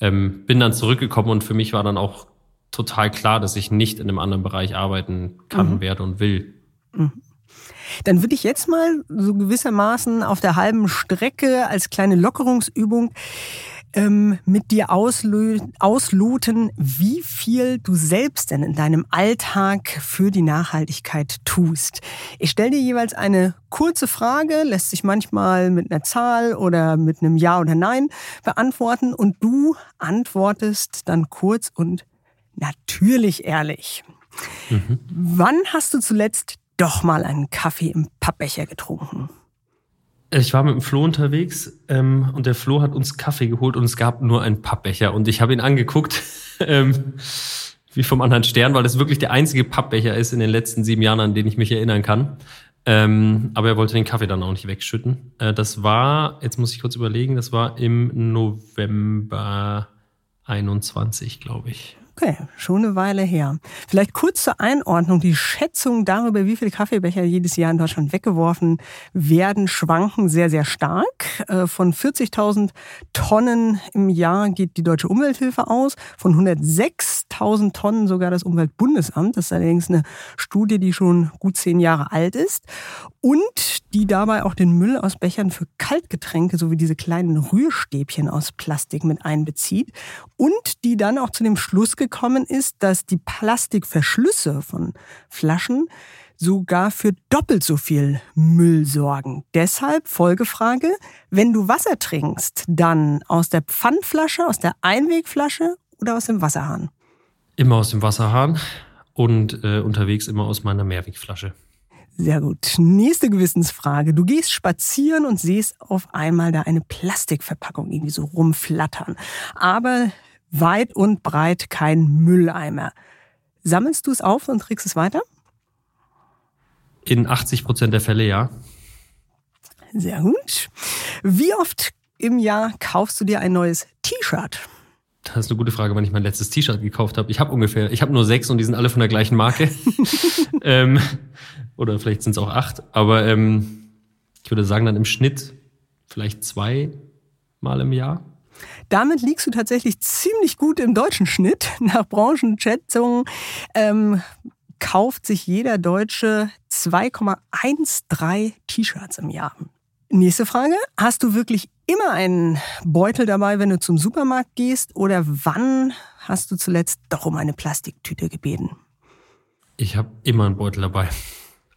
ähm, bin dann zurückgekommen und für mich war dann auch total klar, dass ich nicht in einem anderen Bereich arbeiten kann, mhm. werde und will. Mhm. Dann würde ich jetzt mal so gewissermaßen auf der halben Strecke als kleine Lockerungsübung ähm, mit dir auslö ausloten, wie viel du selbst denn in deinem Alltag für die Nachhaltigkeit tust. Ich stelle dir jeweils eine kurze Frage, lässt sich manchmal mit einer Zahl oder mit einem Ja oder Nein beantworten und du antwortest dann kurz und natürlich ehrlich. Mhm. Wann hast du zuletzt doch mal einen Kaffee im Pappbecher getrunken? Ich war mit dem Flo unterwegs ähm, und der Flo hat uns Kaffee geholt und es gab nur einen Pappbecher und ich habe ihn angeguckt, <laughs> ähm, wie vom anderen Stern, weil das wirklich der einzige Pappbecher ist in den letzten sieben Jahren, an den ich mich erinnern kann. Ähm, aber er wollte den Kaffee dann auch nicht wegschütten. Äh, das war, jetzt muss ich kurz überlegen, das war im November 21, glaube ich. Okay, schon eine Weile her. Vielleicht kurz zur Einordnung. Die Schätzung darüber, wie viele Kaffeebecher jedes Jahr in Deutschland weggeworfen werden, schwanken sehr, sehr stark. Äh, von 40.000 Tonnen im Jahr geht die Deutsche Umwelthilfe aus, von 106.000 Tonnen sogar das Umweltbundesamt. Das ist allerdings eine Studie, die schon gut zehn Jahre alt ist und die dabei auch den Müll aus Bechern für Kaltgetränke sowie diese kleinen Rührstäbchen aus Plastik mit einbezieht und die dann auch zu dem Schluss gekommen ist, dass die Plastikverschlüsse von Flaschen sogar für doppelt so viel Müll sorgen. Deshalb Folgefrage, wenn du Wasser trinkst, dann aus der Pfandflasche, aus der Einwegflasche oder aus dem Wasserhahn? Immer aus dem Wasserhahn und äh, unterwegs immer aus meiner Mehrwegflasche. Sehr gut. Nächste Gewissensfrage. Du gehst spazieren und siehst auf einmal da eine Plastikverpackung irgendwie so rumflattern. Aber weit und breit kein Mülleimer. Sammelst du es auf und trägst es weiter? In 80 Prozent der Fälle ja. Sehr gut. Wie oft im Jahr kaufst du dir ein neues T-Shirt? Das ist eine gute Frage, wann ich mein letztes T-Shirt gekauft habe. Ich habe ungefähr, ich habe nur sechs und die sind alle von der gleichen Marke. <laughs> ähm, oder vielleicht sind es auch acht. Aber ähm, ich würde sagen, dann im Schnitt vielleicht zwei Mal im Jahr. Damit liegst du tatsächlich ziemlich gut im deutschen Schnitt. <laughs> Nach Branchenschätzungen ähm, kauft sich jeder Deutsche 2,13 T-Shirts im Jahr. Nächste Frage. Hast du wirklich immer einen Beutel dabei, wenn du zum Supermarkt gehst? Oder wann hast du zuletzt doch um eine Plastiktüte gebeten? Ich habe immer einen Beutel dabei.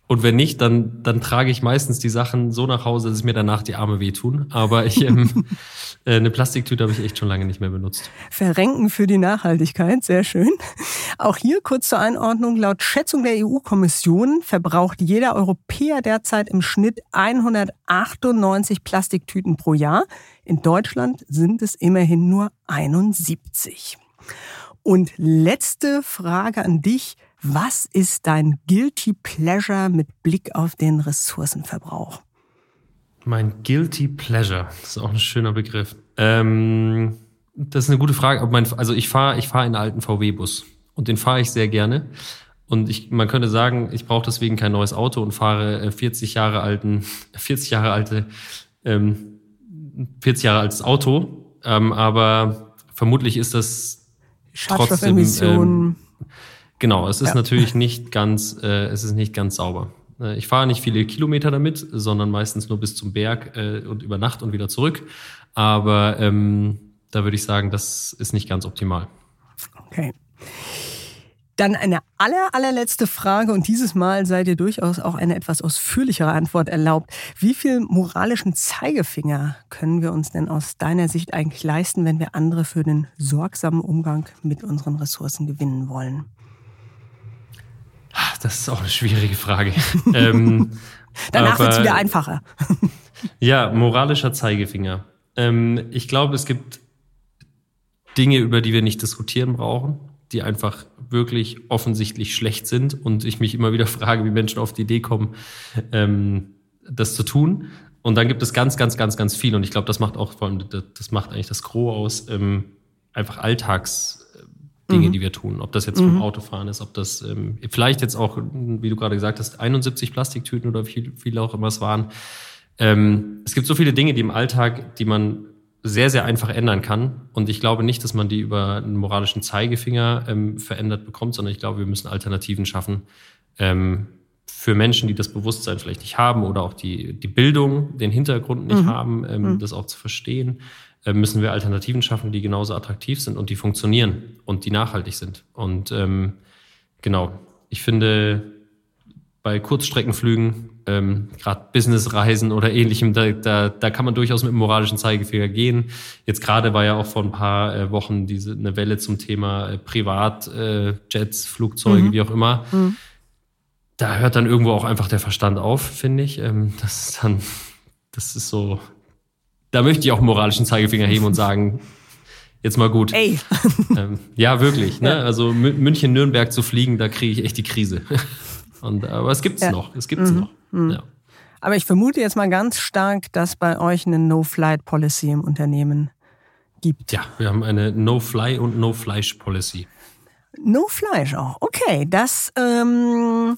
Und wenn nicht, dann, dann trage ich meistens die Sachen so nach Hause, dass es mir danach die Arme wehtun. Aber ich, ähm, <laughs> äh, eine Plastiktüte habe ich echt schon lange nicht mehr benutzt. Verrenken für die Nachhaltigkeit, sehr schön. Auch hier kurz zur Einordnung. Laut Schätzung der EU-Kommission verbraucht jeder Europäer derzeit im Schnitt 198 Plastiktüten pro Jahr. In Deutschland sind es immerhin nur 71. Und letzte Frage an dich. Was ist dein Guilty Pleasure mit Blick auf den Ressourcenverbrauch? Mein Guilty Pleasure, das ist auch ein schöner Begriff. Ähm, das ist eine gute Frage. also ich fahre ich fahr einen alten VW-Bus und den fahre ich sehr gerne. Und ich, man könnte sagen, ich brauche deswegen kein neues Auto und fahre 40 äh, Jahre alten, <laughs> 40 Jahre alte, ähm, 40 Jahre altes Auto. Ähm, aber vermutlich ist das trotzdem ähm, Genau, es ist ja. natürlich nicht ganz, äh, es ist nicht ganz sauber. Äh, ich fahre nicht viele Kilometer damit, sondern meistens nur bis zum Berg äh, und über Nacht und wieder zurück. Aber ähm, da würde ich sagen, das ist nicht ganz optimal. Okay. Dann eine aller, allerletzte Frage und dieses Mal seid ihr durchaus auch eine etwas ausführlichere Antwort erlaubt. Wie viel moralischen Zeigefinger können wir uns denn aus deiner Sicht eigentlich leisten, wenn wir andere für den sorgsamen Umgang mit unseren Ressourcen gewinnen wollen? Das ist auch eine schwierige Frage. <laughs> ähm, Danach wird es wieder einfacher. <laughs> ja, moralischer Zeigefinger. Ähm, ich glaube, es gibt Dinge, über die wir nicht diskutieren brauchen, die einfach wirklich offensichtlich schlecht sind und ich mich immer wieder <laughs> frage, wie Menschen auf die Idee kommen, ähm, das zu tun. Und dann gibt es ganz, ganz, ganz, ganz viel. Und ich glaube, das macht auch vor allem, das macht eigentlich das Gros aus, ähm, einfach Alltags, Dinge, mhm. die wir tun. Ob das jetzt mhm. vom Autofahren ist, ob das ähm, vielleicht jetzt auch, wie du gerade gesagt hast, 71 Plastiktüten oder wie viele auch immer es waren. Ähm, es gibt so viele Dinge, die im Alltag, die man sehr, sehr einfach ändern kann. Und ich glaube nicht, dass man die über einen moralischen Zeigefinger ähm, verändert bekommt, sondern ich glaube, wir müssen Alternativen schaffen, ähm, für Menschen, die das Bewusstsein vielleicht nicht haben oder auch die, die Bildung, den Hintergrund nicht mhm. haben, ähm, mhm. das auch zu verstehen, müssen wir Alternativen schaffen, die genauso attraktiv sind und die funktionieren und die nachhaltig sind. Und ähm, genau, ich finde, bei Kurzstreckenflügen, ähm, gerade Businessreisen oder ähnlichem, da, da, da kann man durchaus mit dem moralischen Zeigefinger gehen. Jetzt gerade war ja auch vor ein paar äh, Wochen diese eine Welle zum Thema äh, Privatjets, äh, Flugzeuge, mhm. wie auch immer. Mhm. Da hört dann irgendwo auch einfach der Verstand auf, finde ich. Ähm, das ist dann, das ist so, da möchte ich auch moralischen Zeigefinger heben und sagen, jetzt mal gut. Ey. <laughs> Ähm, ja, wirklich. Ne? Also München-Nürnberg zu fliegen, da kriege ich echt die Krise. <laughs> Und, aber es gibt's ja. noch. Es gibt's mhm. noch. Mhm. Ja. Aber ich vermute jetzt mal ganz stark, dass bei euch eine No-Flight-Policy im Unternehmen gibt. Ja, wir haben eine No-Fly- und No-Fleisch-Policy. No-Fleisch auch. Okay, das ähm,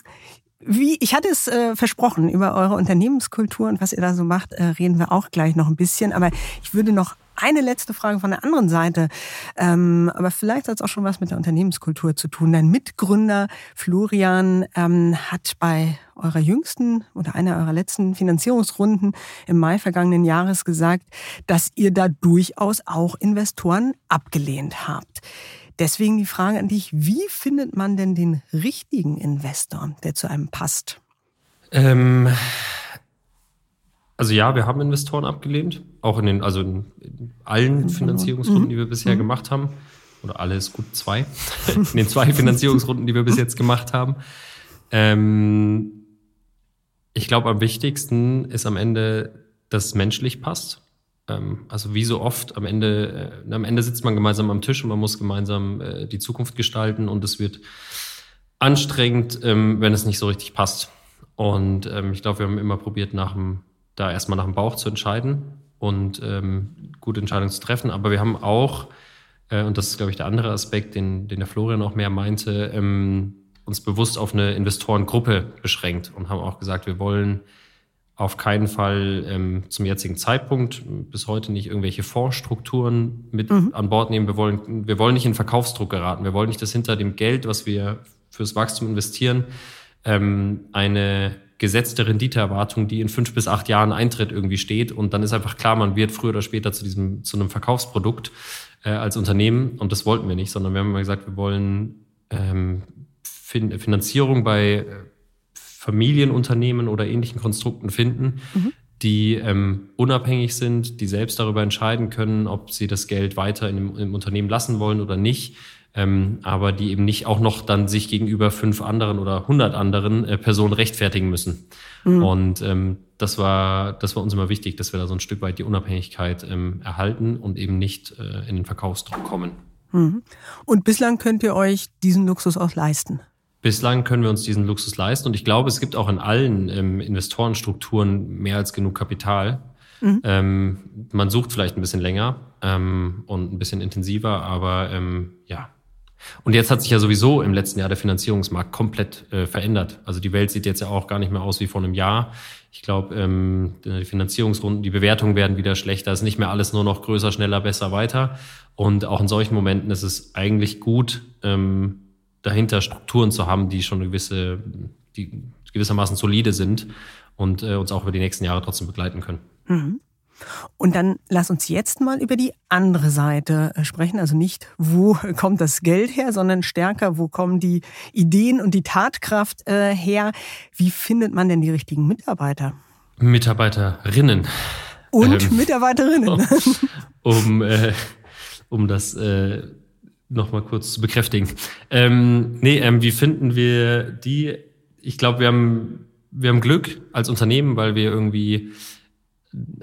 wie, ich hatte es äh, versprochen, über eure Unternehmenskultur und was ihr da so macht, äh, reden wir auch gleich noch ein bisschen. Aber ich würde noch eine letzte Frage von der anderen Seite, ähm, aber vielleicht hat es auch schon was mit der Unternehmenskultur zu tun. Dein Mitgründer Florian ähm, hat bei eurer jüngsten oder einer eurer letzten Finanzierungsrunden im Mai vergangenen Jahres gesagt, dass ihr da durchaus auch Investoren abgelehnt habt. Deswegen die Frage an dich, wie findet man denn den richtigen Investor, der zu einem passt? Ähm, also ja, wir haben Investoren abgelehnt, auch in den, also in, allen mhm. Finanzierungsrunden, die wir mhm. bisher mhm. gemacht haben. Oder alles gut zwei. <laughs> in den zwei <laughs> Finanzierungsrunden, die wir bis jetzt gemacht haben. Ähm, ich glaube, am wichtigsten ist am Ende, dass es menschlich passt. Ähm, also wie so oft am Ende, äh, am Ende sitzt man gemeinsam am Tisch und man muss gemeinsam äh, die Zukunft gestalten und es wird anstrengend, ähm, wenn es nicht so richtig passt. Und ähm, ich glaube, wir haben immer probiert, nach dem, da erstmal nach dem Bauch zu entscheiden und gute Entscheidungen zu treffen. Aber wir haben auch, äh, und das ist, glaube ich, der andere Aspekt, den, den der Florian auch mehr meinte, uns bewusst auf eine Investorengruppe beschränkt und haben auch gesagt, wir wollen auf keinen Fall ähm, zum jetzigen Zeitpunkt bis heute nicht irgendwelche Fondsstrukturen mit mhm. an Bord nehmen. Wir wollen, wir wollen nicht in Verkaufsdruck geraten. Wir wollen nicht, dass hinter dem Geld, was wir fürs Wachstum investieren, ähm, eine gesetzte Renditeerwartung, die in fünf bis acht Jahren Eintritt irgendwie steht. Und dann ist einfach klar, man wird früher oder später zu diesem, zu einem Verkaufsprodukt äh, als Unternehmen. Und das wollten wir nicht, sondern wir haben immer gesagt, wir wollen ähm, fin Finanzierung bei Familienunternehmen oder ähnlichen Konstrukten finden, mhm. die ähm, unabhängig sind, die selbst darüber entscheiden können, ob sie das Geld weiter in dem, im Unternehmen lassen wollen oder nicht. Ähm, aber die eben nicht auch noch dann sich gegenüber fünf anderen oder hundert anderen äh, Personen rechtfertigen müssen. Mhm. Und ähm, das war, das war uns immer wichtig, dass wir da so ein Stück weit die Unabhängigkeit ähm, erhalten und eben nicht äh, in den Verkaufsdruck kommen. Mhm. Und bislang könnt ihr euch diesen Luxus auch leisten? Bislang können wir uns diesen Luxus leisten und ich glaube, es gibt auch in allen ähm, Investorenstrukturen mehr als genug Kapital. Mhm. Ähm, man sucht vielleicht ein bisschen länger ähm, und ein bisschen intensiver, aber ähm, ja. Und jetzt hat sich ja sowieso im letzten Jahr der Finanzierungsmarkt komplett äh, verändert. Also die Welt sieht jetzt ja auch gar nicht mehr aus wie vor einem Jahr. Ich glaube, ähm, die Finanzierungsrunden, die Bewertungen werden wieder schlechter. Es ist nicht mehr alles nur noch größer, schneller, besser, weiter. Und auch in solchen Momenten ist es eigentlich gut, ähm, dahinter Strukturen zu haben, die schon eine gewisse, die gewissermaßen solide sind und äh, uns auch über die nächsten Jahre trotzdem begleiten können. Mhm. Und dann lass uns jetzt mal über die andere Seite äh, sprechen. Also nicht, wo <laughs> kommt das Geld her, sondern stärker, wo kommen die Ideen und die Tatkraft äh, her. Wie findet man denn die richtigen Mitarbeiter? Mitarbeiterinnen. Und ähm, Mitarbeiterinnen. Um, <laughs> um, äh, um das äh, nochmal kurz zu bekräftigen. Ähm, nee, ähm, wie finden wir die? Ich glaube, wir haben, wir haben Glück als Unternehmen, weil wir irgendwie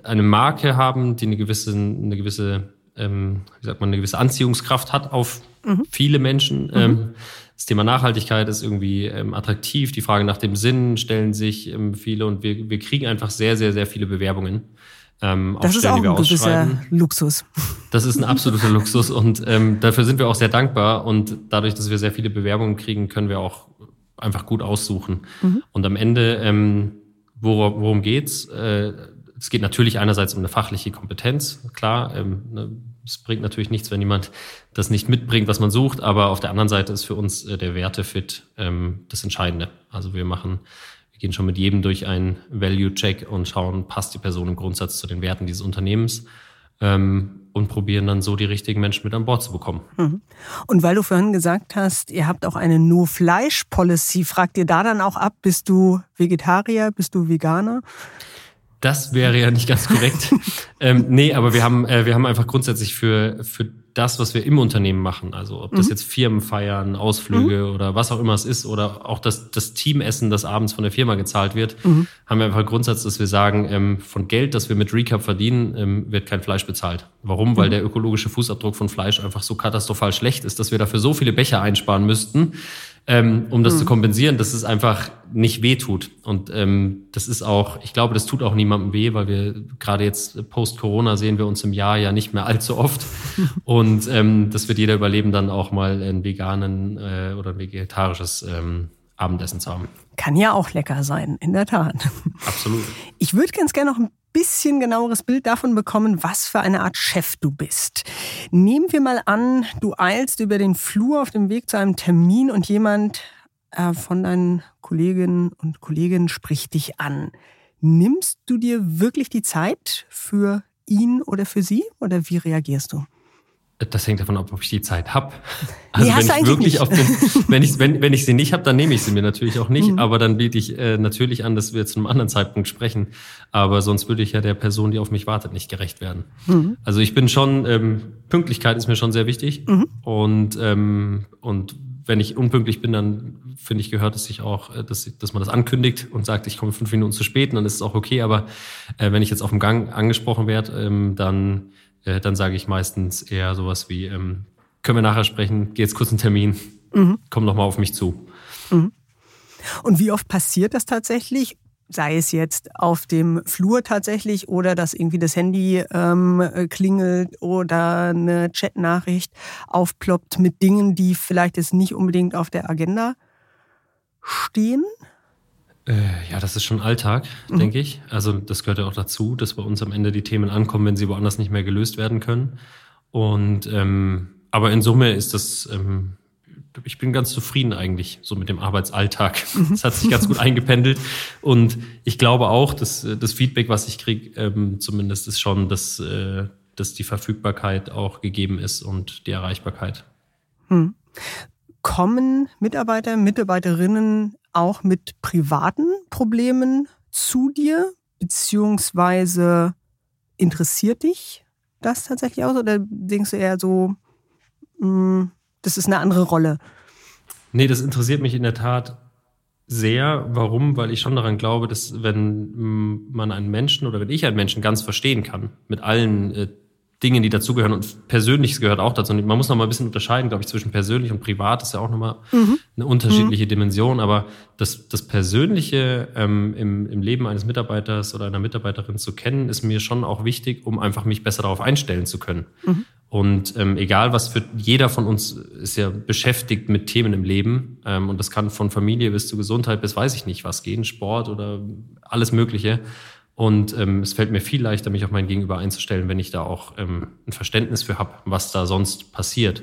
eine Marke haben, die eine gewisse, eine gewisse, ähm, wie sagt man, eine gewisse Anziehungskraft hat auf mhm. viele Menschen. Mhm. Ähm, das Thema Nachhaltigkeit ist irgendwie ähm, attraktiv. Die Frage nach dem Sinn stellen sich ähm, viele und wir, wir kriegen einfach sehr, sehr, sehr viele Bewerbungen ähm, das ist auch ein gewisser Luxus. Das ist ein absoluter Luxus und ähm, dafür sind wir auch sehr dankbar und dadurch, dass wir sehr viele Bewerbungen kriegen, können wir auch einfach gut aussuchen. Mhm. Und am Ende, ähm, worum, worum geht's? Äh, es geht natürlich einerseits um eine fachliche Kompetenz, klar. Ähm, ne, es bringt natürlich nichts, wenn jemand das nicht mitbringt, was man sucht, aber auf der anderen Seite ist für uns äh, der Wertefit ähm, das Entscheidende. Also wir machen wir gehen schon mit jedem durch einen Value-Check und schauen, passt die Person im Grundsatz zu den Werten dieses Unternehmens ähm, und probieren dann so die richtigen Menschen mit an Bord zu bekommen. Mhm. Und weil du vorhin gesagt hast, ihr habt auch eine No-Fleisch-Policy, fragt ihr da dann auch ab, bist du Vegetarier, bist du Veganer? Das wäre ja nicht ganz korrekt. <laughs> ähm, nee, aber wir haben, äh, wir haben einfach grundsätzlich für, für das, was wir im Unternehmen machen, also ob das mhm. jetzt Firmen feiern, Ausflüge mhm. oder was auch immer es ist oder auch das, das Teamessen, das abends von der Firma gezahlt wird, mhm. haben wir einfach Grundsatz, dass wir sagen, ähm, von Geld, das wir mit Recap verdienen, ähm, wird kein Fleisch bezahlt. Warum? Weil mhm. der ökologische Fußabdruck von Fleisch einfach so katastrophal schlecht ist, dass wir dafür so viele Becher einsparen müssten, ähm, um das mhm. zu kompensieren, dass es einfach nicht weh tut. Und ähm, das ist auch, ich glaube, das tut auch niemandem weh, weil wir gerade jetzt post-Corona sehen wir uns im Jahr ja nicht mehr allzu oft. <laughs> Und ähm, das wird jeder überleben, dann auch mal einen veganen äh, oder ein vegetarisches ähm, Abendessen zu haben. Kann ja auch lecker sein, in der Tat. Absolut. Ich würde ganz gerne noch ein bisschen genaueres Bild davon bekommen, was für eine Art Chef du bist. Nehmen wir mal an, du eilst über den Flur auf dem Weg zu einem Termin und jemand äh, von deinen Kolleginnen und Kollegen spricht dich an. Nimmst du dir wirklich die Zeit für ihn oder für sie oder wie reagierst du? Das hängt davon ab, ob ich die Zeit habe. <laughs> Also nee, wenn ich wirklich nicht. auf den, <laughs> wenn ich, wenn, wenn ich sie nicht habe, dann nehme ich sie mir natürlich auch nicht. Mhm. Aber dann biete ich äh, natürlich an, dass wir zu einem anderen Zeitpunkt sprechen. Aber sonst würde ich ja der Person, die auf mich wartet, nicht gerecht werden. Mhm. Also ich bin schon, ähm, Pünktlichkeit ist mir schon sehr wichtig. Mhm. Und, ähm, und wenn ich unpünktlich bin, dann finde ich, gehört es sich auch, äh, dass, dass man das ankündigt und sagt, ich komme fünf Minuten zu spät, und dann ist es auch okay. Aber äh, wenn ich jetzt auf dem Gang angesprochen werde, ähm, dann äh, dann sage ich meistens eher sowas wie, ähm, können wir nachher sprechen, geh jetzt kurz einen Termin, mhm. komm noch mal auf mich zu. Mhm. Und wie oft passiert das tatsächlich? Sei es jetzt auf dem Flur tatsächlich oder dass irgendwie das Handy ähm, klingelt oder eine Chatnachricht aufploppt mit Dingen, die vielleicht jetzt nicht unbedingt auf der Agenda stehen? Äh, ja, das ist schon Alltag, mhm. denke ich. Also das gehört ja auch dazu, dass bei uns am Ende die Themen ankommen, wenn sie woanders nicht mehr gelöst werden können. Und ähm, aber in Summe ist das, ähm, ich bin ganz zufrieden eigentlich so mit dem Arbeitsalltag. Mhm. Es hat sich ganz gut eingependelt. Und ich glaube auch, dass das Feedback, was ich kriege, ähm, zumindest ist schon, dass, äh, dass die Verfügbarkeit auch gegeben ist und die Erreichbarkeit. Hm. Kommen Mitarbeiter, Mitarbeiterinnen auch mit privaten Problemen zu dir? Beziehungsweise interessiert dich das tatsächlich aus? Oder denkst du eher so, mh, hm, das ist eine andere Rolle? Nee, das interessiert mich in der Tat sehr. Warum? Weil ich schon daran glaube, dass wenn hm, man einen Menschen oder wenn ich einen Menschen ganz verstehen kann, mit allen äh, Dinge, die dazugehören und Persönliches gehört auch dazu. Und man muss noch mal ein bisschen unterscheiden, glaube ich, zwischen persönlich und privat. Das ist ja auch noch mal mhm. eine unterschiedliche mhm. Dimension. Aber das, das Persönliche ähm, im, im Leben eines Mitarbeiters oder einer Mitarbeiterin zu kennen, ist mir schon auch wichtig, um einfach mich besser darauf einstellen zu können. Mhm. Und ähm, egal was für jeder von uns ist ja beschäftigt mit Themen im Leben. Ähm, und das kann von Familie bis zu Gesundheit bis weiß ich nicht was gehen, Sport oder alles Mögliche. Und ähm, es fällt mir viel leichter, mich auf mein Gegenüber einzustellen, wenn ich da auch ähm, ein Verständnis für habe, was da sonst passiert.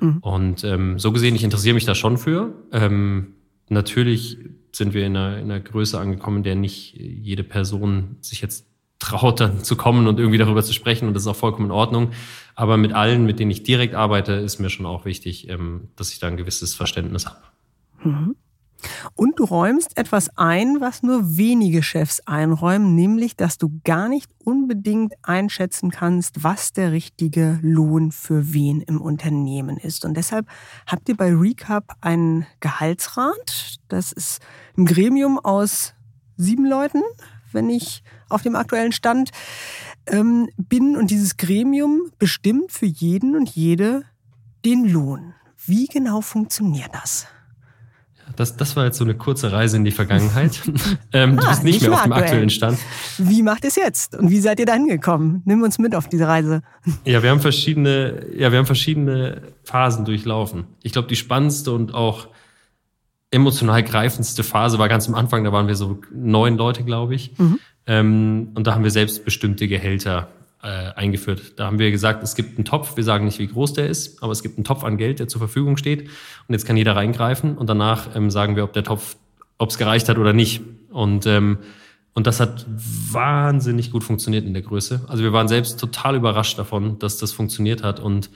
Mhm. Und ähm, so gesehen, ich interessiere mich da schon für. Ähm, natürlich sind wir in einer, in einer Größe angekommen, der nicht jede Person sich jetzt traut, dann zu kommen und irgendwie darüber zu sprechen. Und das ist auch vollkommen in Ordnung. Aber mit allen, mit denen ich direkt arbeite, ist mir schon auch wichtig, ähm, dass ich da ein gewisses Verständnis habe. Mhm. Und du räumst etwas ein, was nur wenige Chefs einräumen, nämlich, dass du gar nicht unbedingt einschätzen kannst, was der richtige Lohn für wen im Unternehmen ist. Und deshalb habt ihr bei Recap einen Gehaltsrat. Das ist ein Gremium aus sieben Leuten, wenn ich auf dem aktuellen Stand ähm, bin. Und dieses Gremium bestimmt für jeden und jede den Lohn. Wie genau funktioniert das? Das, das war jetzt so eine kurze Reise in die Vergangenheit. <laughs> ähm, du ah, bist nicht, nicht mehr auf dem aktuellen Stand. Wie macht es jetzt? Und wie seid ihr da hingekommen? Nimm uns mit auf diese Reise. Ja, wir haben verschiedene, ja, wir haben verschiedene Phasen durchlaufen. Ich glaube, die spannendste und auch emotional greifendste Phase war ganz am Anfang. Da waren wir so neun Leute, glaube ich. Mhm. Ähm, und da haben wir selbstbestimmte Gehälter äh, eingeführt. Da haben wir gesagt, es gibt einen Topf, wir sagen nicht, wie groß der ist, aber es gibt einen Topf an Geld, der zur Verfügung steht und jetzt kann jeder reingreifen und danach ähm, sagen wir, ob der Topf, ob es gereicht hat oder nicht. Und, ähm, und das hat wahnsinnig gut funktioniert in der Größe. Also wir waren selbst total überrascht davon, dass das funktioniert hat. Und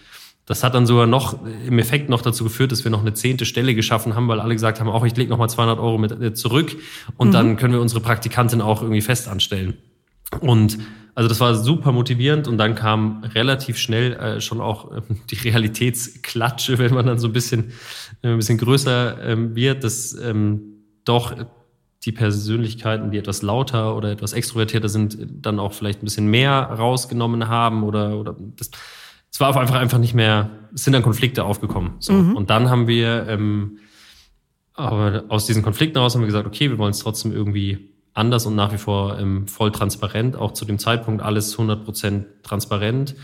das hat dann sogar noch im Effekt noch dazu geführt, dass wir noch eine zehnte Stelle geschaffen haben, weil alle gesagt haben, auch ich lege noch mal 200 Euro mit äh, zurück und mhm. dann können wir unsere Praktikantin auch irgendwie fest anstellen. Und also das war super motivierend und dann kam relativ schnell äh, schon auch äh, die Realitätsklatsche, wenn man dann so ein bisschen, äh, ein bisschen größer ähm, wird, dass ähm, doch die Persönlichkeiten, die etwas lauter oder etwas extrovertierter sind, dann auch vielleicht ein bisschen mehr rausgenommen haben oder, oder das, es war einfach, einfach nicht mehr, es sind dann Konflikte aufgekommen. So. Mhm. Und dann haben wir ähm, aber aus diesen Konflikten heraus haben wir gesagt, okay, wir wollen es trotzdem irgendwie anders und nach wie vor ähm, voll transparent, auch zu dem Zeitpunkt alles 100% transparent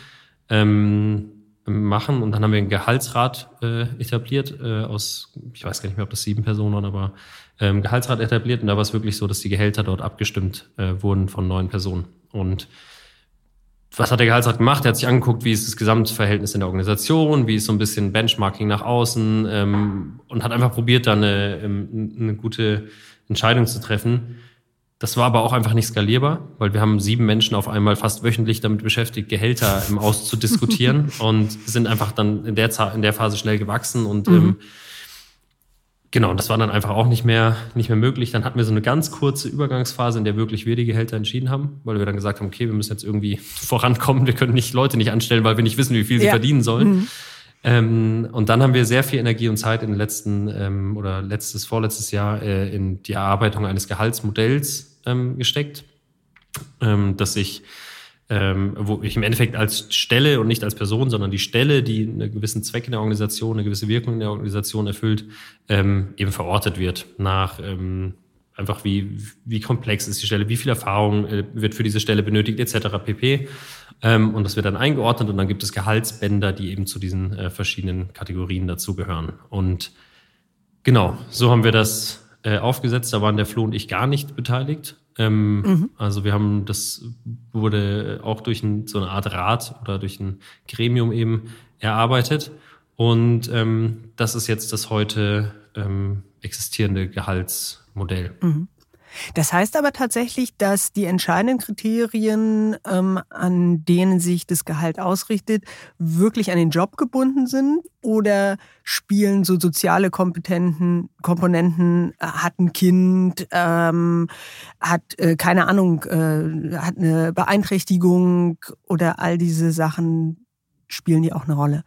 ähm, machen. Und dann haben wir einen Gehaltsrat äh, etabliert äh, aus, ich weiß gar nicht mehr, ob das sieben Personen waren, aber ähm, Gehaltsrat etabliert. Und da war es wirklich so, dass die Gehälter dort abgestimmt äh, wurden von neun Personen. Und was hat der Gehaltsrat gemacht? Er hat sich angeguckt, wie ist das Gesamtverhältnis in der Organisation, wie ist so ein bisschen Benchmarking nach außen ähm, und hat einfach probiert, da eine, ähm, eine gute Entscheidung zu treffen. Das war aber auch einfach nicht skalierbar, weil wir haben sieben Menschen auf einmal fast wöchentlich damit beschäftigt, Gehälter im Aus zu diskutieren <laughs> und sind einfach dann in der, in der Phase schnell gewachsen und mhm. ähm, genau, das war dann einfach auch nicht mehr, nicht mehr möglich. Dann hatten wir so eine ganz kurze Übergangsphase, in der wirklich wir die Gehälter entschieden haben, weil wir dann gesagt haben, okay, wir müssen jetzt irgendwie <laughs> vorankommen, wir können nicht Leute nicht anstellen, weil wir nicht wissen, wie viel sie ja. verdienen sollen. Mhm. Ähm, und dann haben wir sehr viel Energie und Zeit in den letzten ähm, oder letztes, vorletztes Jahr äh, in die Erarbeitung eines Gehaltsmodells ähm, gesteckt, ähm, dass ich ähm, wo ich im Endeffekt als Stelle und nicht als Person, sondern die Stelle, die einen gewissen Zweck in der Organisation, eine gewisse Wirkung in der Organisation erfüllt, ähm, eben verortet wird nach ähm, einfach wie, wie komplex ist die Stelle, wie viel Erfahrung äh, wird für diese Stelle benötigt, etc. pp. Ähm, und das wird dann eingeordnet und dann gibt es Gehaltsbänder, die eben zu diesen äh, verschiedenen Kategorien dazugehören. Und genau, so haben wir das äh, aufgesetzt. Da waren der Flo und ich gar nicht beteiligt. Ähm, mhm. Also wir haben, das wurde auch durch ein, so eine Art Rat oder durch ein Gremium eben erarbeitet. Und ähm, das ist jetzt das heute ähm, existierende Gehaltsmodell. Mhm. Das heißt aber tatsächlich, dass die entscheidenden Kriterien, ähm, an denen sich das Gehalt ausrichtet, wirklich an den Job gebunden sind oder spielen so soziale Kompetenten, Komponenten, äh, hat ein Kind, ähm, hat äh, keine Ahnung, äh, hat eine Beeinträchtigung oder all diese Sachen spielen die auch eine Rolle?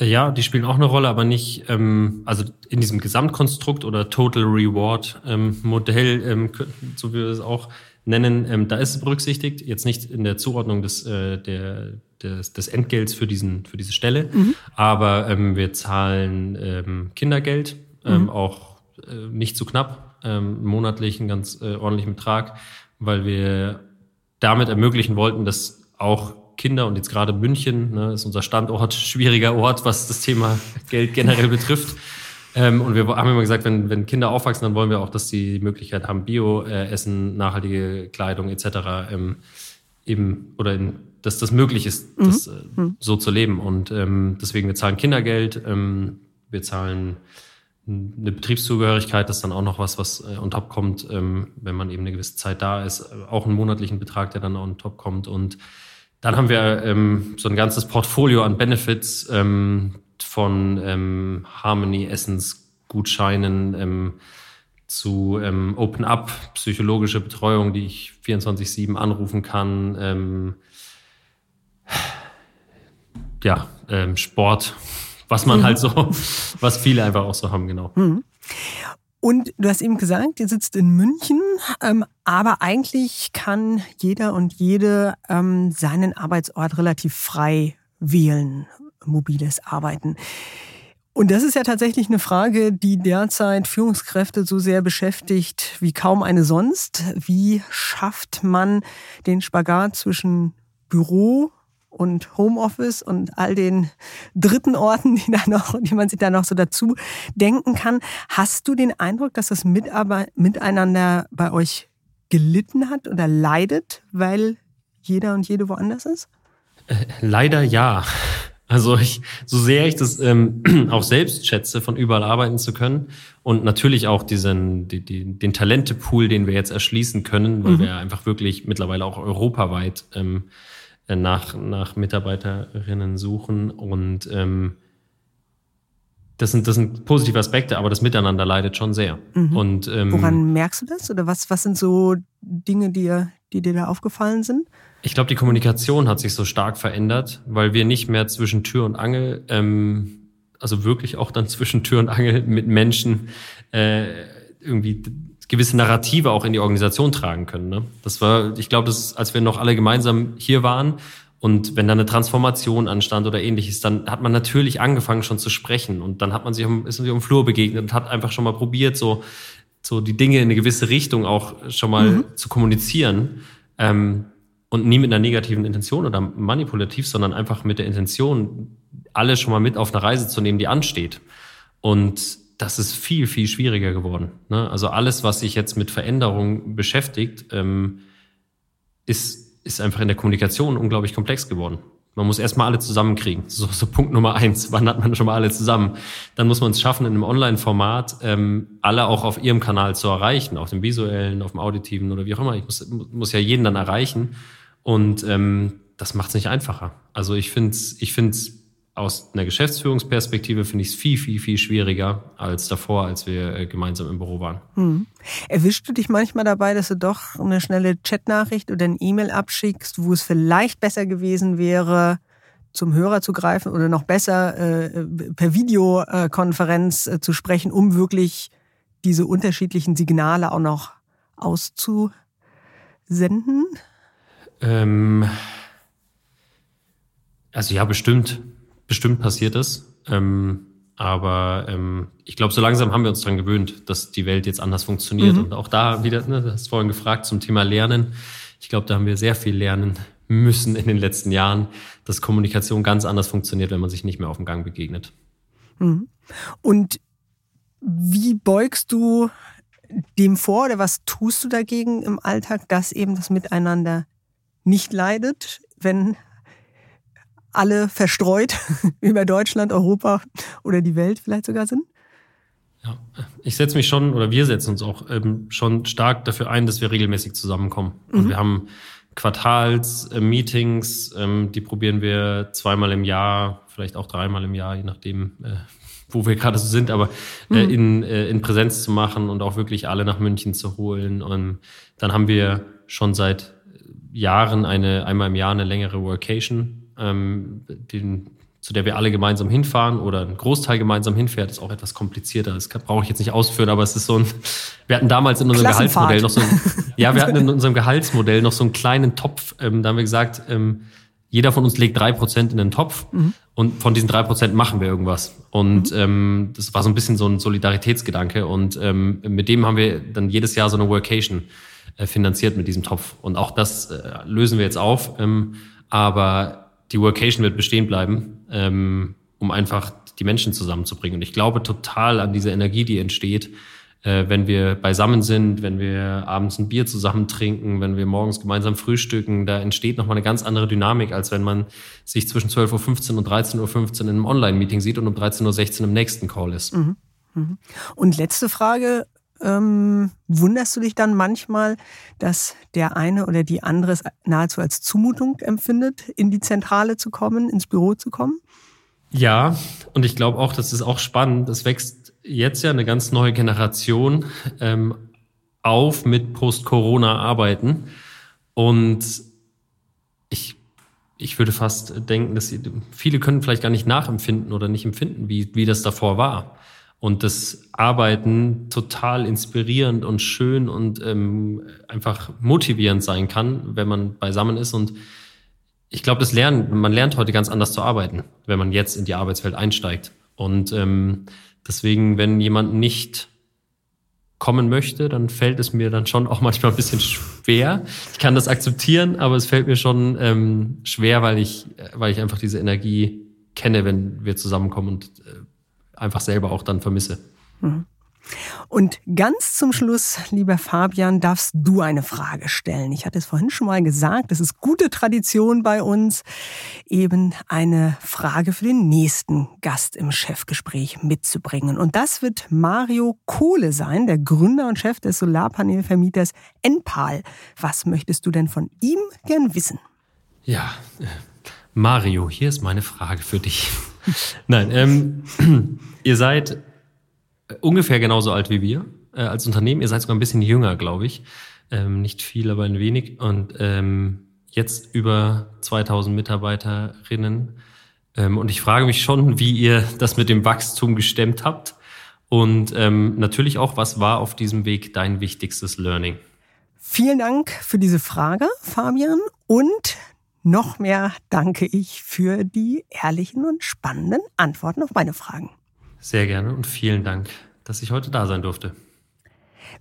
Ja, die spielen auch eine Rolle, aber nicht, ähm, also in diesem Gesamtkonstrukt oder Total Reward ähm, Modell, ähm, so wie wir es auch nennen, ähm, da ist es berücksichtigt, jetzt nicht in der Zuordnung des, äh, der, des, des Entgelts für, diesen, für diese Stelle, mhm. aber ähm, wir zahlen ähm, Kindergeld, ähm, mhm. auch äh, nicht zu knapp, ähm, monatlich einen ganz äh, ordentlichen Betrag, weil wir damit ermöglichen wollten, dass auch Kinder und jetzt gerade München ne, ist unser Standort, <laughs> schwieriger Ort, was das Thema Geld generell betrifft. Ähm, und wir haben immer gesagt, wenn, wenn Kinder aufwachsen, dann wollen wir auch, dass sie die Möglichkeit haben, Bio-Essen, äh, nachhaltige Kleidung etc. Ähm, eben oder in, dass das möglich ist, mhm. das äh, mhm. so zu leben. Und ähm, deswegen wir zahlen Kindergeld, ähm, wir zahlen eine Betriebszugehörigkeit, das ist dann auch noch was, was äh, on top kommt, ähm, wenn man eben eine gewisse Zeit da ist, auch einen monatlichen Betrag, der dann on top kommt und dann haben wir ähm, so ein ganzes Portfolio an Benefits ähm, von ähm, Harmony Essensgutscheinen ähm, zu ähm, Open Up, psychologische Betreuung, die ich 24-7 anrufen kann, ähm, ja, ähm, Sport, was man mhm. <laughs> halt so, was viele einfach auch so haben, genau. Mhm. Und du hast eben gesagt, ihr sitzt in München, ähm, aber eigentlich kann jeder und jede ähm, seinen Arbeitsort relativ frei wählen, mobiles Arbeiten. Und das ist ja tatsächlich eine Frage, die derzeit Führungskräfte so sehr beschäftigt wie kaum eine sonst. Wie schafft man den Spagat zwischen Büro und Homeoffice und all den dritten Orten, die, da noch, die man sich da noch so dazu denken kann. Hast du den Eindruck, dass das Miteinander bei euch gelitten hat oder leidet, weil jeder und jede woanders ist? Äh, leider ja. Also ich, so sehr ich das ähm, <clears throat> auch selbst schätze, von überall arbeiten zu können und natürlich auch diesen, die, die, den Talentepool, den wir jetzt erschließen können, weil mhm. wir einfach wirklich mittlerweile auch europaweit ähm, nach, nach Mitarbeiterinnen suchen und ähm, das sind, das sind positive Aspekte, aber das Miteinander leidet schon sehr. Mhm. Und, ähm, Woran merkst du das? Oder was, was sind so Dinge, die, die dir da aufgefallen sind? Ich glaube, die Kommunikation hat sich so stark verändert, weil wir nicht mehr zwischen Tür und Angel, ähm, also wirklich auch dann <laughs> zwischen Tür und Angel mit Menschen äh, irgendwie gewisse Narrative auch in die Organisation tragen können. Ne? Das war, ich glaube, das, als wir noch alle gemeinsam hier waren und wenn da eine Transformation anstand oder ähnliches, dann hat man natürlich angefangen schon zu sprechen und dann hat man sich um, ist man sich um Flur begegnet und hat einfach schon mal probiert, so, so die Dinge in eine gewisse Richtung auch schon mal mhm. zu kommunizieren. Ähm, und nie mit einer negativen Intention oder manipulativ, sondern einfach mit der Intention, alle schon mal mit auf eine Reise zu nehmen, die ansteht. Und das ist viel, viel schwieriger geworden. Ne? Also alles, was sich jetzt mit Veränderung beschäftigt, ähm, ist, ist einfach in der Kommunikation unglaublich komplex geworden. Man muss erstmal alle zusammenkriegen. So, so Punkt Nummer eins. <laughs> Wann hat man schon mal alle zusammen? Dann muss man es schaffen, in einem Online-Format ähm, alle auch auf ihrem Kanal zu erreichen, auf dem visuellen, auf dem auditiven oder wie auch immer. Ich muss, muss ja jeden dann erreichen. Und ähm, das macht es nicht einfacher. Also ich finde es ich find's aus einer Geschäftsführungsperspektive finde ich es viel, viel, viel schwieriger als davor, als wir äh, gemeinsam im Büro waren. Hm. Erwischst du dich manchmal dabei, dass du doch eine schnelle Chatnachricht oder ein E-Mail abschickst, wo es vielleicht besser gewesen wäre, zum Hörer zu greifen oder noch besser äh, per Videokonferenz äh, zu sprechen, um wirklich diese unterschiedlichen Signale auch noch auszusenden? Ähm, also ja, bestimmt bestimmt passiert das. Ähm, aber ähm, ich glaube, so langsam haben wir uns daran gewöhnt, dass die Welt jetzt anders funktioniert. Mhm. Und auch da wieder, ne, du hast vorhin gefragt zum Thema Lernen. Ich glaube, da haben wir sehr viel lernen müssen in den letzten Jahren, dass Kommunikation ganz anders funktioniert, wenn man sich nicht mehr auf dem Gang begegnet. Mhm. Und wie beugst du dem vor oder was tust du dagegen im Alltag, dass eben das Miteinander nicht leidet, wenn alle verstreut <laughs> über Deutschland, Europa oder die Welt vielleicht sogar sind? Ja, ich setze mich schon oder wir setzen uns auch ähm, schon stark dafür ein, dass wir regelmäßig zusammenkommen. Mhm. Und wir haben Quartals-Meetings, äh, ähm, die probieren wir zweimal im Jahr, vielleicht auch dreimal im Jahr, je nachdem, äh, wo wir gerade so sind, aber äh, mhm. in, äh, in Präsenz zu machen und auch wirklich alle nach München zu holen. Und dann haben wir schon seit Jahren eine einmal im Jahr eine längere Workation ähm, den, zu der wir alle gemeinsam hinfahren oder ein Großteil gemeinsam hinfährt, ist auch etwas komplizierter. Das brauche ich jetzt nicht ausführen, aber es ist so ein, wir hatten damals in unserem Gehaltsmodell noch so ein, <laughs> ja, wir hatten in unserem Gehaltsmodell noch so einen kleinen Topf, ähm, da haben wir gesagt, ähm, jeder von uns legt drei Prozent in den Topf mhm. und von diesen drei Prozent machen wir irgendwas. Und mhm. ähm, das war so ein bisschen so ein Solidaritätsgedanke und ähm, mit dem haben wir dann jedes Jahr so eine Workation äh, finanziert mit diesem Topf. Und auch das äh, lösen wir jetzt auf. Ähm, aber die Workation wird bestehen bleiben, ähm, um einfach die Menschen zusammenzubringen. Und ich glaube total an diese Energie, die entsteht, äh, wenn wir beisammen sind, wenn wir abends ein Bier zusammen trinken, wenn wir morgens gemeinsam frühstücken. Da entsteht nochmal eine ganz andere Dynamik, als wenn man sich zwischen 12.15 Uhr und 13.15 Uhr in einem Online-Meeting sieht und um 13.16 Uhr im nächsten Call ist. Mhm. Mhm. Und letzte Frage, ähm, wunderst du dich dann manchmal, dass der eine oder die andere es nahezu als Zumutung empfindet, in die Zentrale zu kommen, ins Büro zu kommen? Ja, und ich glaube auch, das ist auch spannend. Es wächst jetzt ja eine ganz neue Generation ähm, auf mit Post-Corona-Arbeiten. Und ich, ich würde fast denken, dass viele können vielleicht gar nicht nachempfinden oder nicht empfinden, wie, wie das davor war und das Arbeiten total inspirierend und schön und ähm, einfach motivierend sein kann, wenn man beisammen ist. Und ich glaube, das Lernen, man lernt heute ganz anders zu arbeiten, wenn man jetzt in die Arbeitswelt einsteigt. Und ähm, deswegen, wenn jemand nicht kommen möchte, dann fällt es mir dann schon auch manchmal ein bisschen schwer. Ich kann das akzeptieren, aber es fällt mir schon ähm, schwer, weil ich, weil ich einfach diese Energie kenne, wenn wir zusammenkommen und äh, einfach selber auch dann vermisse. Mhm. Und ganz zum Schluss, lieber Fabian, darfst du eine Frage stellen. Ich hatte es vorhin schon mal gesagt, es ist gute Tradition bei uns, eben eine Frage für den nächsten Gast im Chefgespräch mitzubringen. Und das wird Mario Kohle sein, der Gründer und Chef des Solarpanelvermieters Enpal. Was möchtest du denn von ihm gern wissen? Ja, äh, Mario, hier ist meine Frage für dich. <laughs> Nein, ähm, <clears throat> ihr seid ungefähr genauso alt wie wir äh, als Unternehmen. Ihr seid sogar ein bisschen jünger, glaube ich. Ähm, nicht viel, aber ein wenig. Und ähm, jetzt über 2000 Mitarbeiterinnen. Ähm, und ich frage mich schon, wie ihr das mit dem Wachstum gestemmt habt. Und ähm, natürlich auch, was war auf diesem Weg dein wichtigstes Learning? Vielen Dank für diese Frage, Fabian. Und noch mehr danke ich für die ehrlichen und spannenden Antworten auf meine Fragen. Sehr gerne und vielen Dank, dass ich heute da sein durfte.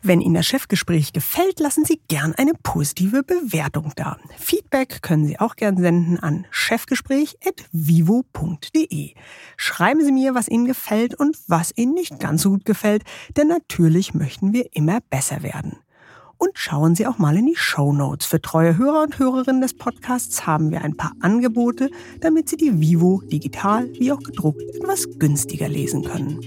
Wenn Ihnen das Chefgespräch gefällt, lassen Sie gern eine positive Bewertung da. Feedback können Sie auch gern senden an chefgespräch.vivo.de. Schreiben Sie mir, was Ihnen gefällt und was Ihnen nicht ganz so gut gefällt, denn natürlich möchten wir immer besser werden. Und schauen Sie auch mal in die Show Notes. Für treue Hörer und Hörerinnen des Podcasts haben wir ein paar Angebote, damit Sie die Vivo digital wie auch gedruckt etwas günstiger lesen können.